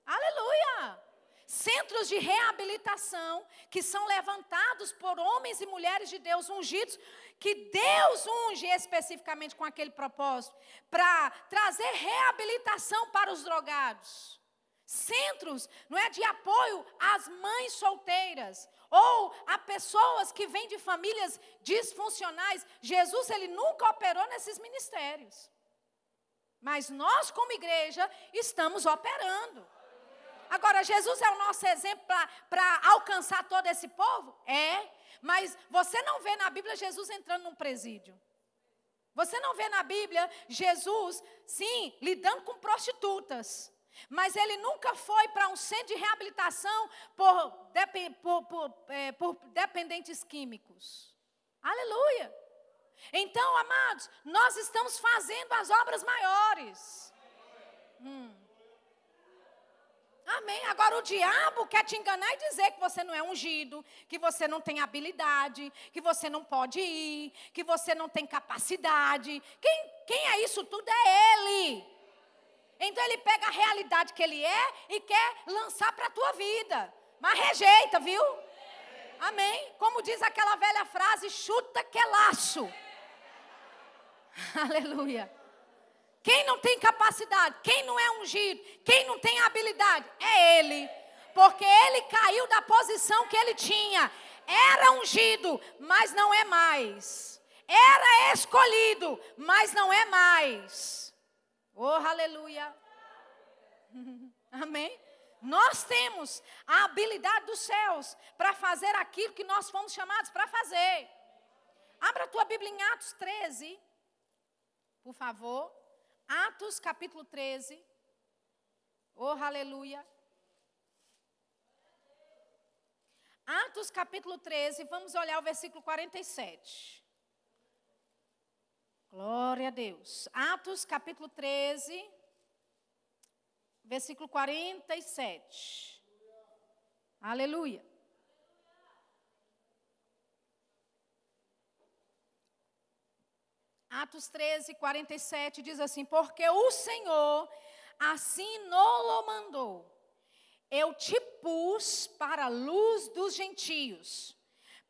Aleluia! Centros de reabilitação que são levantados por homens e mulheres de Deus ungidos, que Deus unge especificamente com aquele propósito, para trazer reabilitação para os drogados. Centros, não é, de apoio às mães solteiras, ou a pessoas que vêm de famílias disfuncionais. Jesus, ele nunca operou nesses ministérios. Mas nós, como igreja, estamos operando. Agora, Jesus é o nosso exemplo para alcançar todo esse povo? É. Mas você não vê na Bíblia Jesus entrando num presídio. Você não vê na Bíblia Jesus, sim, lidando com prostitutas. Mas ele nunca foi para um centro de reabilitação por, por, por, é, por dependentes químicos. Aleluia. Então, amados, nós estamos fazendo as obras maiores. Hum. Amém. Agora o diabo quer te enganar e dizer que você não é ungido, que você não tem habilidade, que você não pode ir, que você não tem capacidade. Quem, quem é isso tudo? É ele. Então ele pega a realidade que ele é e quer lançar para a tua vida. Mas rejeita, viu? Amém. Como diz aquela velha frase, chuta que é laço. <laughs> Aleluia. Quem não tem capacidade, quem não é ungido, quem não tem habilidade, é ele. Porque ele caiu da posição que ele tinha. Era ungido, mas não é mais. Era escolhido, mas não é mais. Oh, aleluia. <laughs> Amém? Nós temos a habilidade dos céus para fazer aquilo que nós fomos chamados para fazer. Abra a tua Bíblia em Atos 13 por favor. Atos capítulo 13. Oh, aleluia. Atos capítulo 13, vamos olhar o versículo 47. Glória a Deus. Atos capítulo 13, versículo 47. Aleluia. Atos 13, 47 diz assim: Porque o Senhor assim não mandou. Eu te pus para a luz dos gentios,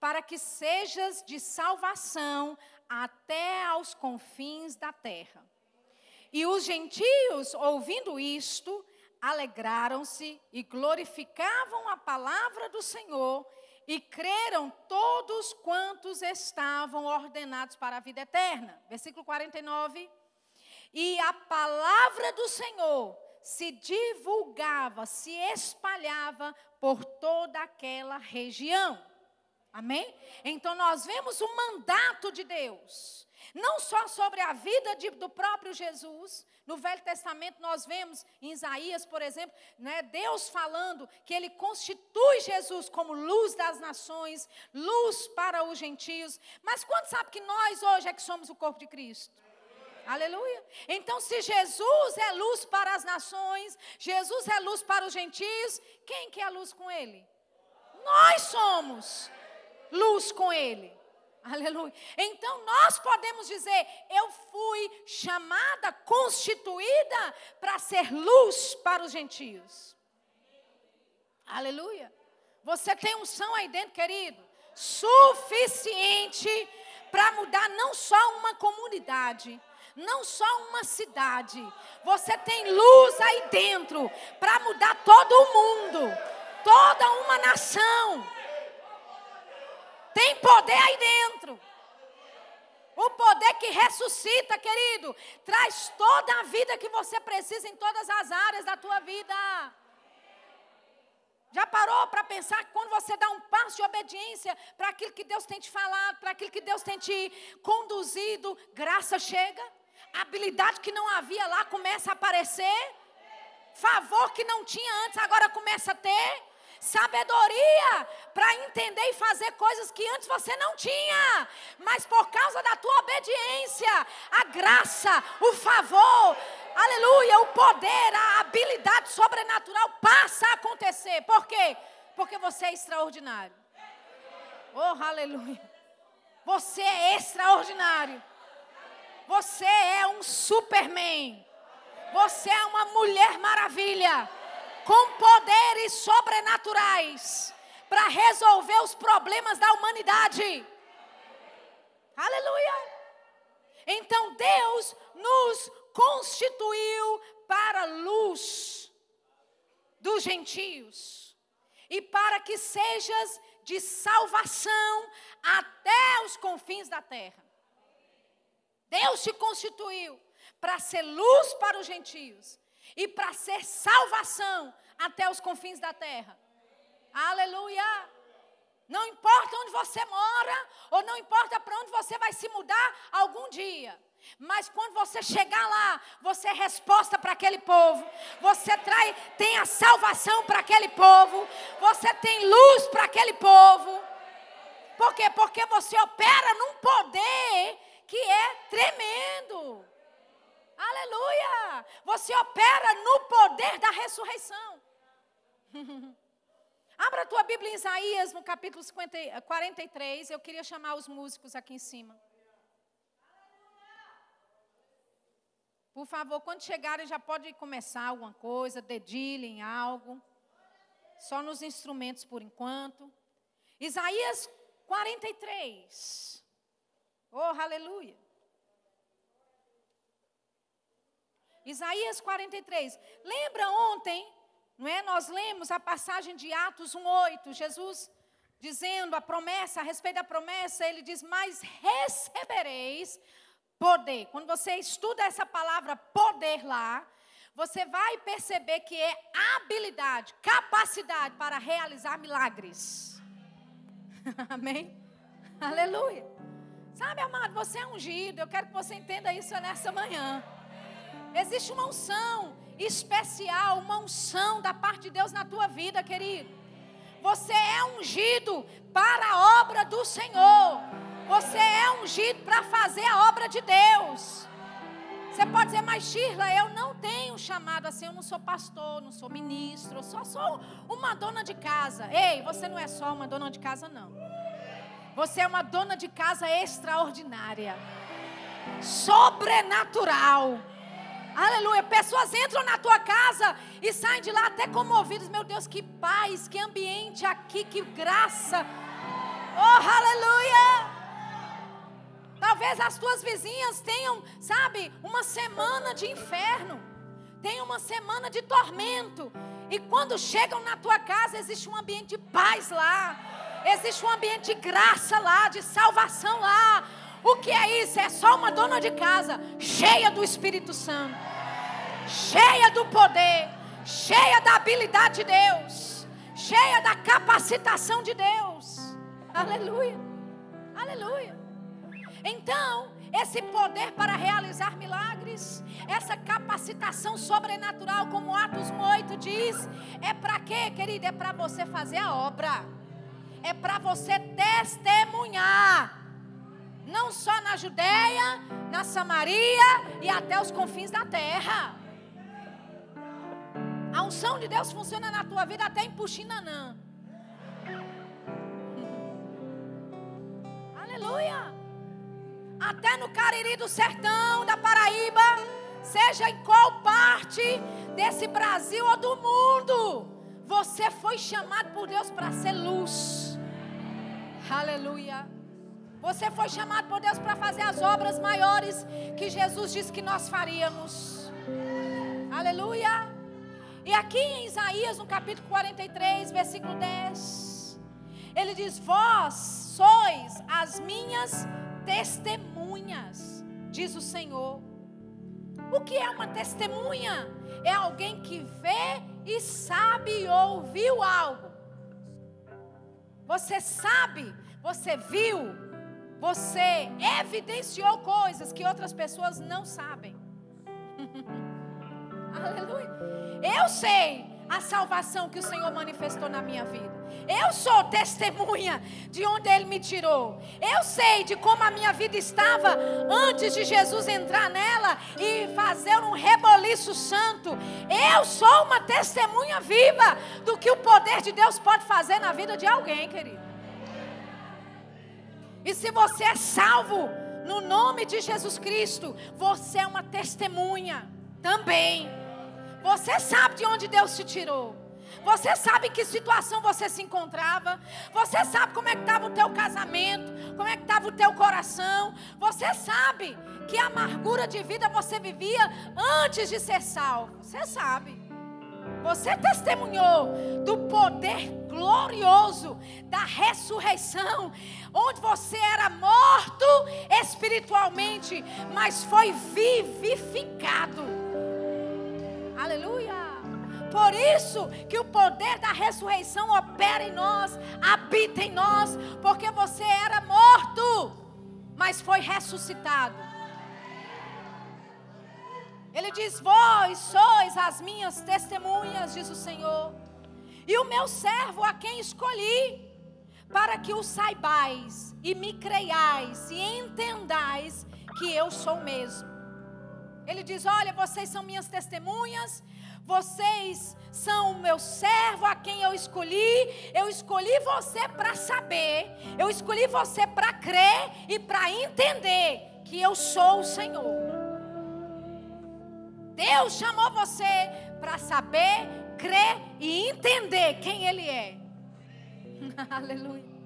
para que sejas de salvação até aos confins da terra. E os gentios, ouvindo isto, alegraram-se e glorificavam a palavra do Senhor e creram todos quantos estavam ordenados para a vida eterna. Versículo 49. E a palavra do Senhor se divulgava, se espalhava por toda aquela região. Amém? Então nós vemos o mandato de Deus, não só sobre a vida de, do próprio Jesus, no Velho Testamento nós vemos em Isaías, por exemplo, né, Deus falando que ele constitui Jesus como luz das nações, luz para os gentios. Mas quando sabe que nós hoje é que somos o corpo de Cristo? Aleluia. Então, se Jesus é luz para as nações, Jesus é luz para os gentios, quem que é luz com ele? Nós somos luz com ele. Aleluia. Então nós podemos dizer: eu fui chamada, constituída para ser luz para os gentios. Aleluia. Você tem unção aí dentro, querido, suficiente para mudar não só uma comunidade, não só uma cidade. Você tem luz aí dentro para mudar todo o mundo, toda uma nação. Tem poder aí dentro. O poder que ressuscita, querido, traz toda a vida que você precisa em todas as áreas da tua vida. Já parou para pensar que quando você dá um passo de obediência para aquilo que Deus tem te falado, para aquilo que Deus tem te conduzido, graça chega? Habilidade que não havia lá começa a aparecer? Favor que não tinha antes agora começa a ter? Sabedoria para entender e fazer coisas que antes você não tinha, mas por causa da tua obediência, a graça, o favor, aleluia, o poder, a habilidade sobrenatural passa a acontecer. Por quê? Porque você é extraordinário. Oh, aleluia. Você é extraordinário. Você é um Superman. Você é uma mulher maravilha. Com poderes sobrenaturais. Para resolver os problemas da humanidade. Aleluia. Então Deus nos constituiu para luz dos gentios e para que sejas de salvação até os confins da terra. Deus te constituiu para ser luz para os gentios e para ser salvação até os confins da terra. Aleluia! Não importa onde você mora, ou não importa para onde você vai se mudar algum dia. Mas quando você chegar lá, você é resposta para aquele povo. Você trai, tem a salvação para aquele povo. Você tem luz para aquele povo. Por quê? Porque você opera num poder que é tremendo. Você opera no poder da ressurreição. <laughs> Abra a tua Bíblia em Isaías, no capítulo 50, 43. Eu queria chamar os músicos aqui em cima. Por favor, quando chegarem, já pode começar alguma coisa, dedilhem algo. Só nos instrumentos por enquanto. Isaías 43. Oh, aleluia. Isaías 43. Lembra ontem não é? Nós lemos a passagem de Atos 1:8, Jesus dizendo a promessa, a respeito da promessa, ele diz: "Mas recebereis poder". Quando você estuda essa palavra poder lá, você vai perceber que é habilidade, capacidade para realizar milagres. <laughs> Amém? Aleluia. Sabe, amado, você é ungido. Eu quero que você entenda isso nessa manhã. Existe uma unção especial, uma unção da parte de Deus na tua vida, querido. Você é ungido para a obra do Senhor. Você é ungido para fazer a obra de Deus. Você pode dizer, mas Shirla, eu não tenho chamado assim, eu não sou pastor, não sou ministro, eu só sou uma dona de casa. Ei, você não é só uma dona de casa, não. Você é uma dona de casa extraordinária, sobrenatural. Aleluia. Pessoas entram na tua casa e saem de lá até comovidas. Meu Deus, que paz, que ambiente aqui, que graça. Oh, aleluia. Talvez as tuas vizinhas tenham, sabe, uma semana de inferno. Tem uma semana de tormento. E quando chegam na tua casa, existe um ambiente de paz lá. Existe um ambiente de graça lá, de salvação lá. O que é isso? É só uma dona de casa cheia do Espírito Santo, cheia do poder, cheia da habilidade de Deus, cheia da capacitação de Deus. Aleluia. Aleluia. Então, esse poder para realizar milagres, essa capacitação sobrenatural, como Atos 8 diz, é para quê, querida? É para você fazer a obra, é para você testemunhar não só na Judéia, na Samaria e até os confins da terra. A unção de Deus funciona na tua vida até em Puxinanã. <laughs> Aleluia. Até no Cariri do Sertão, da Paraíba, seja em qual parte desse Brasil ou do mundo, você foi chamado por Deus para ser luz. Aleluia. Você foi chamado por Deus para fazer as obras maiores que Jesus disse que nós faríamos. Aleluia. E aqui em Isaías, no capítulo 43, versículo 10, ele diz: Vós sois as minhas testemunhas, diz o Senhor. O que é uma testemunha? É alguém que vê e sabe e ouviu algo. Você sabe, você viu, você evidenciou coisas que outras pessoas não sabem. <laughs> Aleluia. Eu sei a salvação que o Senhor manifestou na minha vida. Eu sou testemunha de onde Ele me tirou. Eu sei de como a minha vida estava antes de Jesus entrar nela e fazer um reboliço santo. Eu sou uma testemunha viva do que o poder de Deus pode fazer na vida de alguém, querido. E se você é salvo no nome de Jesus Cristo, você é uma testemunha também. Você sabe de onde Deus te tirou. Você sabe em que situação você se encontrava. Você sabe como é que estava o teu casamento, como é que estava o teu coração. Você sabe que amargura de vida você vivia antes de ser salvo. Você sabe. Você testemunhou do poder glorioso da ressurreição, onde você era morto espiritualmente, mas foi vivificado. Aleluia. Por isso que o poder da ressurreição opera em nós, habita em nós, porque você era morto, mas foi ressuscitado. Ele diz: Vós sois as minhas testemunhas, diz o Senhor, e o meu servo a quem escolhi, para que o saibais e me creiais e entendais que eu sou mesmo. Ele diz: Olha, vocês são minhas testemunhas, vocês são o meu servo a quem eu escolhi. Eu escolhi você para saber, eu escolhi você para crer e para entender que eu sou o Senhor. Deus chamou você para saber, crer e entender quem Ele é. <laughs> Aleluia.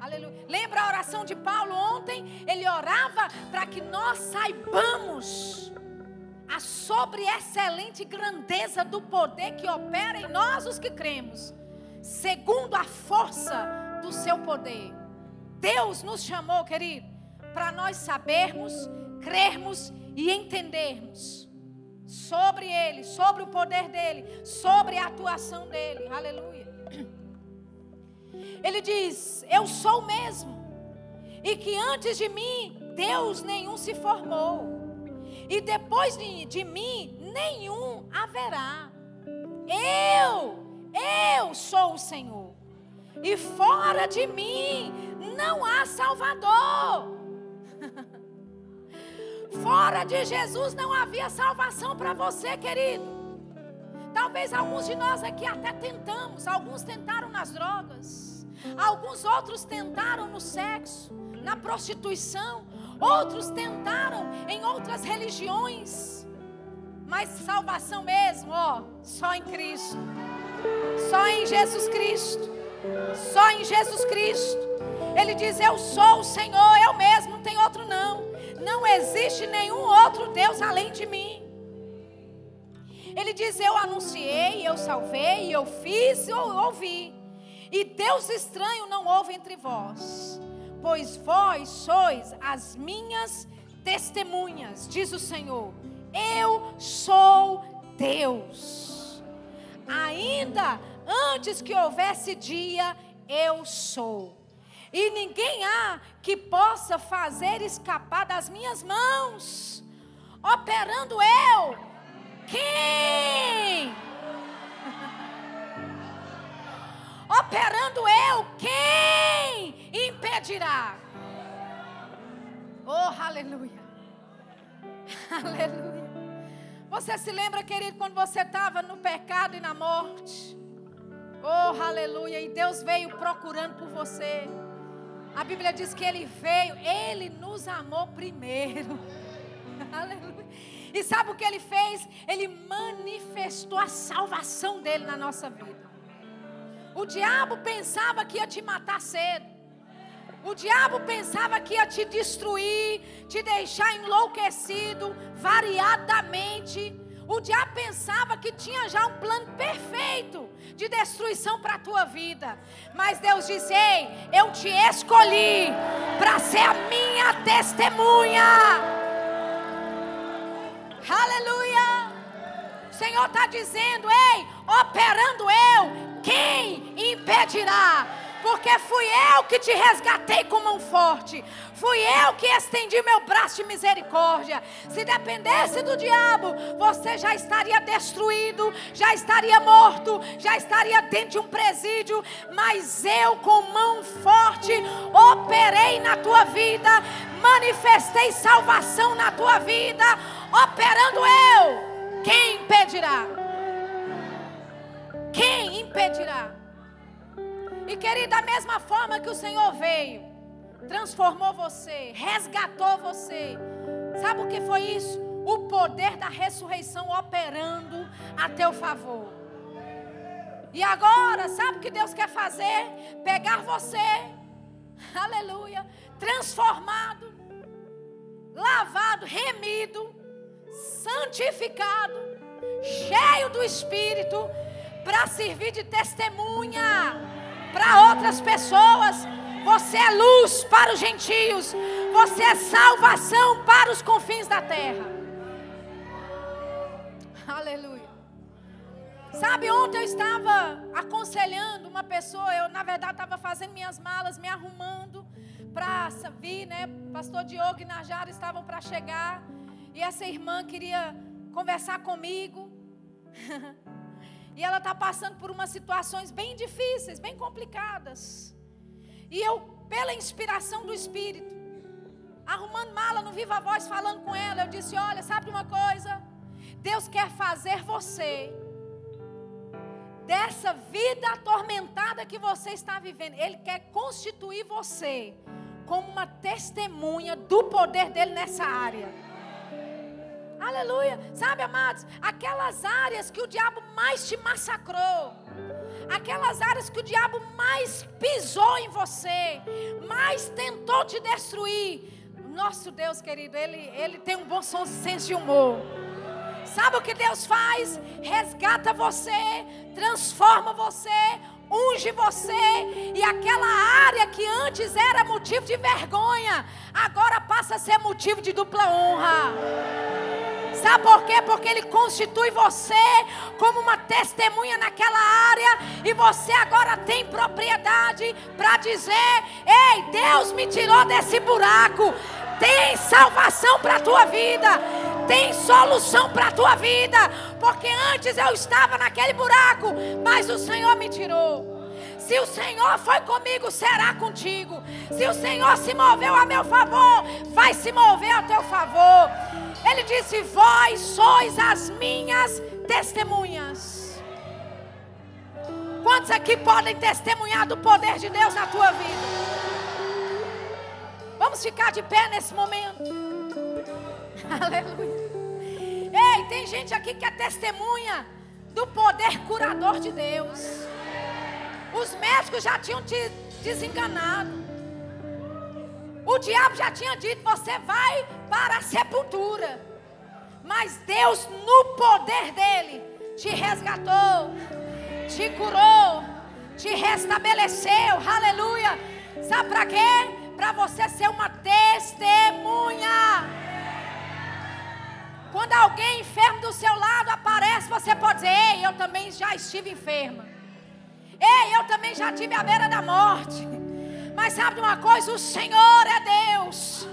Aleluia. Lembra a oração de Paulo ontem? Ele orava para que nós saibamos a sobre-excelente grandeza do poder que opera em nós os que cremos, segundo a força do seu poder. Deus nos chamou, querido, para nós sabermos, crermos e entendermos sobre Ele, sobre o poder dEle, sobre a atuação dEle. Aleluia. Ele diz: Eu sou o mesmo, e que antes de mim Deus nenhum se formou e depois de, de mim nenhum haverá. Eu, eu sou o Senhor, e fora de mim não há Salvador. <laughs> fora de Jesus não havia salvação para você, querido. Talvez alguns de nós aqui até tentamos, alguns tentaram nas drogas, alguns outros tentaram no sexo, na prostituição, Outros tentaram em outras religiões. Mas salvação mesmo, ó, só em Cristo. Só em Jesus Cristo. Só em Jesus Cristo. Ele diz: Eu sou o Senhor, eu mesmo, não tem outro não. Não existe nenhum outro Deus além de mim. Ele diz: Eu anunciei, eu salvei, eu fiz, eu ouvi. E Deus estranho não houve entre vós pois vós sois as minhas testemunhas, diz o Senhor. Eu sou Deus. Ainda antes que houvesse dia, eu sou. E ninguém há que possa fazer escapar das minhas mãos. Operando eu. Quem? <laughs> Operando eu, quem impedirá? Oh, aleluia. <laughs> Aleluia. Você se lembra, querido, quando você estava no pecado e na morte? Oh, aleluia. E Deus veio procurando por você. A Bíblia diz que Ele veio, Ele nos amou primeiro. <laughs> Aleluia. E sabe o que Ele fez? Ele manifestou a salvação dele na nossa vida. O diabo pensava que ia te matar cedo. O diabo pensava que ia te destruir, te deixar enlouquecido, variadamente. O diabo pensava que tinha já um plano perfeito de destruição para a tua vida. Mas Deus disse: Ei, eu te escolhi para ser a minha testemunha. Aleluia. O Senhor está dizendo: Ei, operando eu, quem impedirá? Porque fui eu que te resgatei com mão forte. Fui eu que estendi meu braço de misericórdia. Se dependesse do diabo, você já estaria destruído, já estaria morto, já estaria dentro de um presídio. Mas eu, com mão forte, operei na tua vida, manifestei salvação na tua vida, operando eu. Quem impedirá? Quem impedirá? E querido, da mesma forma que o Senhor veio transformou você, resgatou você. Sabe o que foi isso? O poder da ressurreição operando a teu favor. E agora, sabe o que Deus quer fazer? Pegar você, aleluia, transformado, lavado, remido, santificado, cheio do Espírito, para servir de testemunha para outras pessoas. Você é luz para os gentios, você é salvação para os confins da terra. Aleluia. Sabe, ontem eu estava aconselhando uma pessoa, eu na verdade estava fazendo minhas malas, me arrumando para vir, né? Pastor Diogo e Najara estavam para chegar. E essa irmã queria conversar comigo. <laughs> e ela está passando por umas situações bem difíceis, bem complicadas. E eu, pela inspiração do Espírito, arrumando mala no Viva Voz, falando com ela, eu disse: Olha, sabe uma coisa? Deus quer fazer você dessa vida atormentada que você está vivendo. Ele quer constituir você como uma testemunha do poder dele nessa área. Aleluia. Sabe, amados, aquelas áreas que o diabo mais te massacrou, aquelas áreas que o diabo mais pisou em você, mais tentou te destruir. Nosso Deus querido, ele, ele tem um bom senso de humor. Sabe o que Deus faz? Resgata você, transforma você, unge você, e aquela área que antes era motivo de vergonha, agora passa a ser motivo de dupla honra. Sabe por quê? Porque Ele constitui você como uma testemunha naquela área, e você agora tem propriedade para dizer: Ei, Deus me tirou desse buraco. Tem salvação para a tua vida, tem solução para a tua vida, porque antes eu estava naquele buraco, mas o Senhor me tirou. Se o Senhor foi comigo, será contigo. Se o Senhor se moveu a meu favor, vai se mover a teu favor. Ele disse: Vós sois as minhas testemunhas. Quantos aqui podem testemunhar do poder de Deus na tua vida? Vamos ficar de pé nesse momento. <laughs> Aleluia. Ei, tem gente aqui que é testemunha do poder curador de Deus. Os médicos já tinham te desenganado. O diabo já tinha dito: você vai para a sepultura. Mas Deus, no poder dele, te resgatou, te curou, te restabeleceu. Aleluia. Sabe para quê? para você ser uma testemunha. Quando alguém enfermo do seu lado aparece, você pode dizer: Ei, eu também já estive enferma. Ei, eu também já tive à beira da morte. Mas sabe de uma coisa? O Senhor é Deus.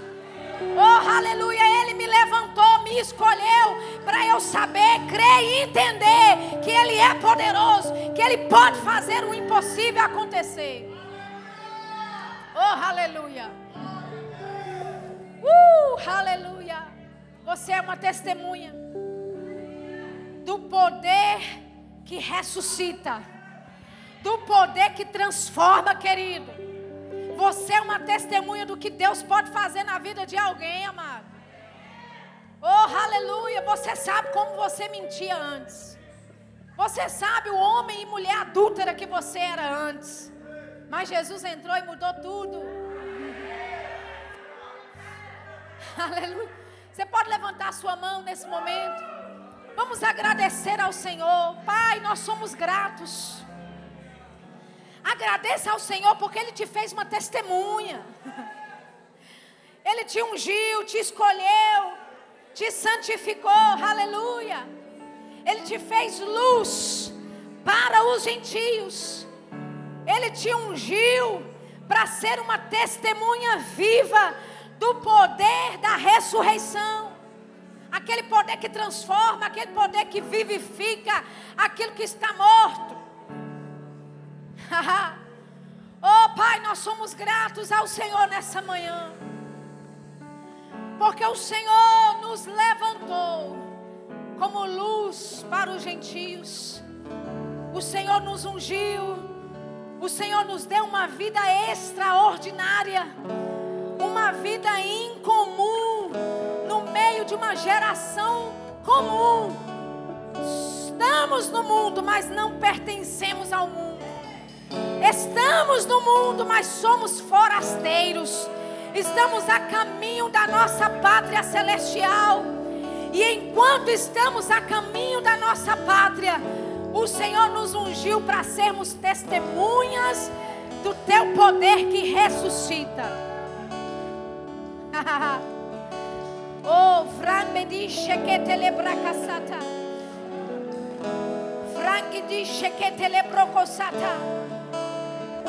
Oh, aleluia. Ele me levantou, me escolheu para eu saber, crer e entender que Ele é poderoso, que Ele pode fazer o impossível acontecer. Oh, aleluia. Uh, aleluia. Você é uma testemunha do poder que ressuscita, do poder que transforma, querido. Você é uma testemunha do que Deus pode fazer na vida de alguém, amado. Oh, aleluia. Você sabe como você mentia antes. Você sabe o homem e mulher adúltera que você era antes. Mas Jesus entrou e mudou tudo. <laughs> Aleluia. Você pode levantar a sua mão nesse momento. Vamos agradecer ao Senhor. Pai, nós somos gratos. Agradeça ao Senhor porque Ele te fez uma testemunha. <laughs> Ele te ungiu, te escolheu, te santificou. Aleluia. Ele te fez luz para os gentios. Ele te ungiu para ser uma testemunha viva do poder da ressurreição. Aquele poder que transforma, aquele poder que vivifica aquilo que está morto. <laughs> oh Pai, nós somos gratos ao Senhor nessa manhã. Porque o Senhor nos levantou como luz para os gentios. O Senhor nos ungiu o Senhor nos deu uma vida extraordinária. uma vida incomum no meio de uma geração comum. Estamos no mundo, mas não pertencemos ao mundo. Estamos no mundo, mas somos forasteiros. Estamos a caminho da nossa pátria celestial. E enquanto estamos a caminho da nossa pátria, o Senhor nos ungiu para sermos testemunhas do teu poder que ressuscita. <laughs> oh, dice que telebracasata. Frank dice que telebrocosata.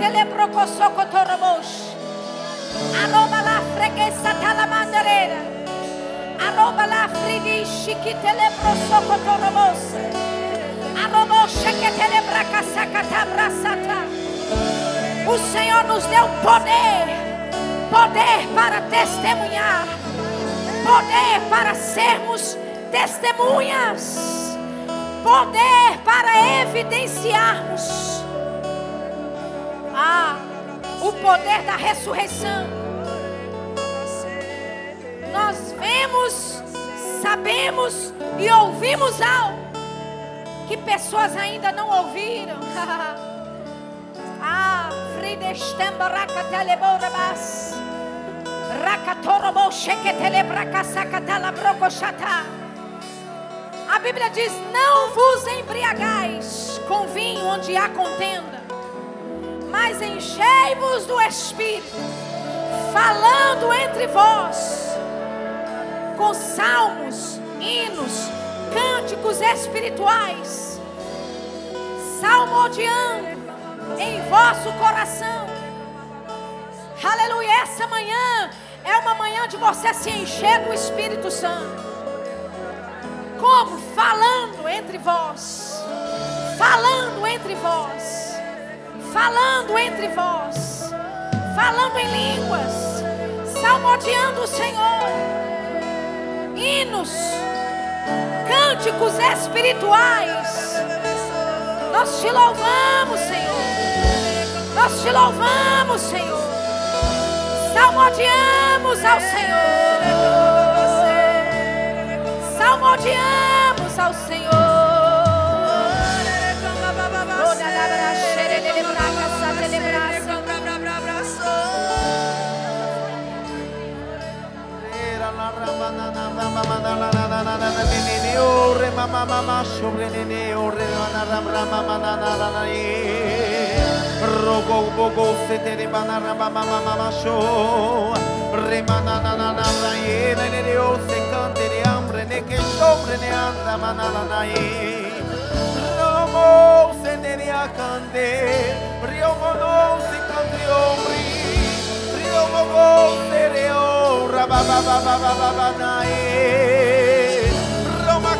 telebrocossoco toromoshe. Aroma la freguesa la mandareira. Aroma la fridishi que telebrossoco toromoshe. Aroma que telebracasaca tabrasata. O Senhor nos deu poder, poder para testemunhar, poder para sermos testemunhas, poder para evidenciarmos ah, o poder da ressurreição. Nós vemos, sabemos e ouvimos algo que pessoas ainda não ouviram. <laughs> ah, Fridestemba rakateleborebas. Rakatorobo sheketelebracasacatala brocochata. A Bíblia diz: Não vos embriagais com vinho onde há contenda, mas enchei-vos do Espírito, falando entre vós, com salmos, hinos, cânticos espirituais, salmodiando em vosso coração. Aleluia. Essa manhã é uma manhã de você se encher do Espírito Santo. Como? Falando entre vós. Falando entre vós. Falando entre vós. Falando em línguas. Salmodiando o Senhor. Hinos. Cânticos espirituais. Nós te louvamos, Senhor. Nós te louvamos, Senhor. Salmodiamos ao Senhor. Salmodiamos ao Senhor. Rio mo no se cantri Rio mo go se reo rababababababanae Roma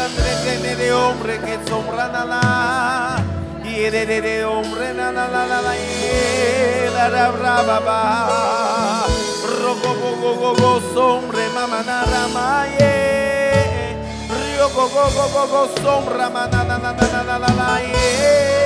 andre de hombre na la la la la ye, la la brava ba, roco go go go sombre mamana ramaye go go go go go sombra manana na na na na na na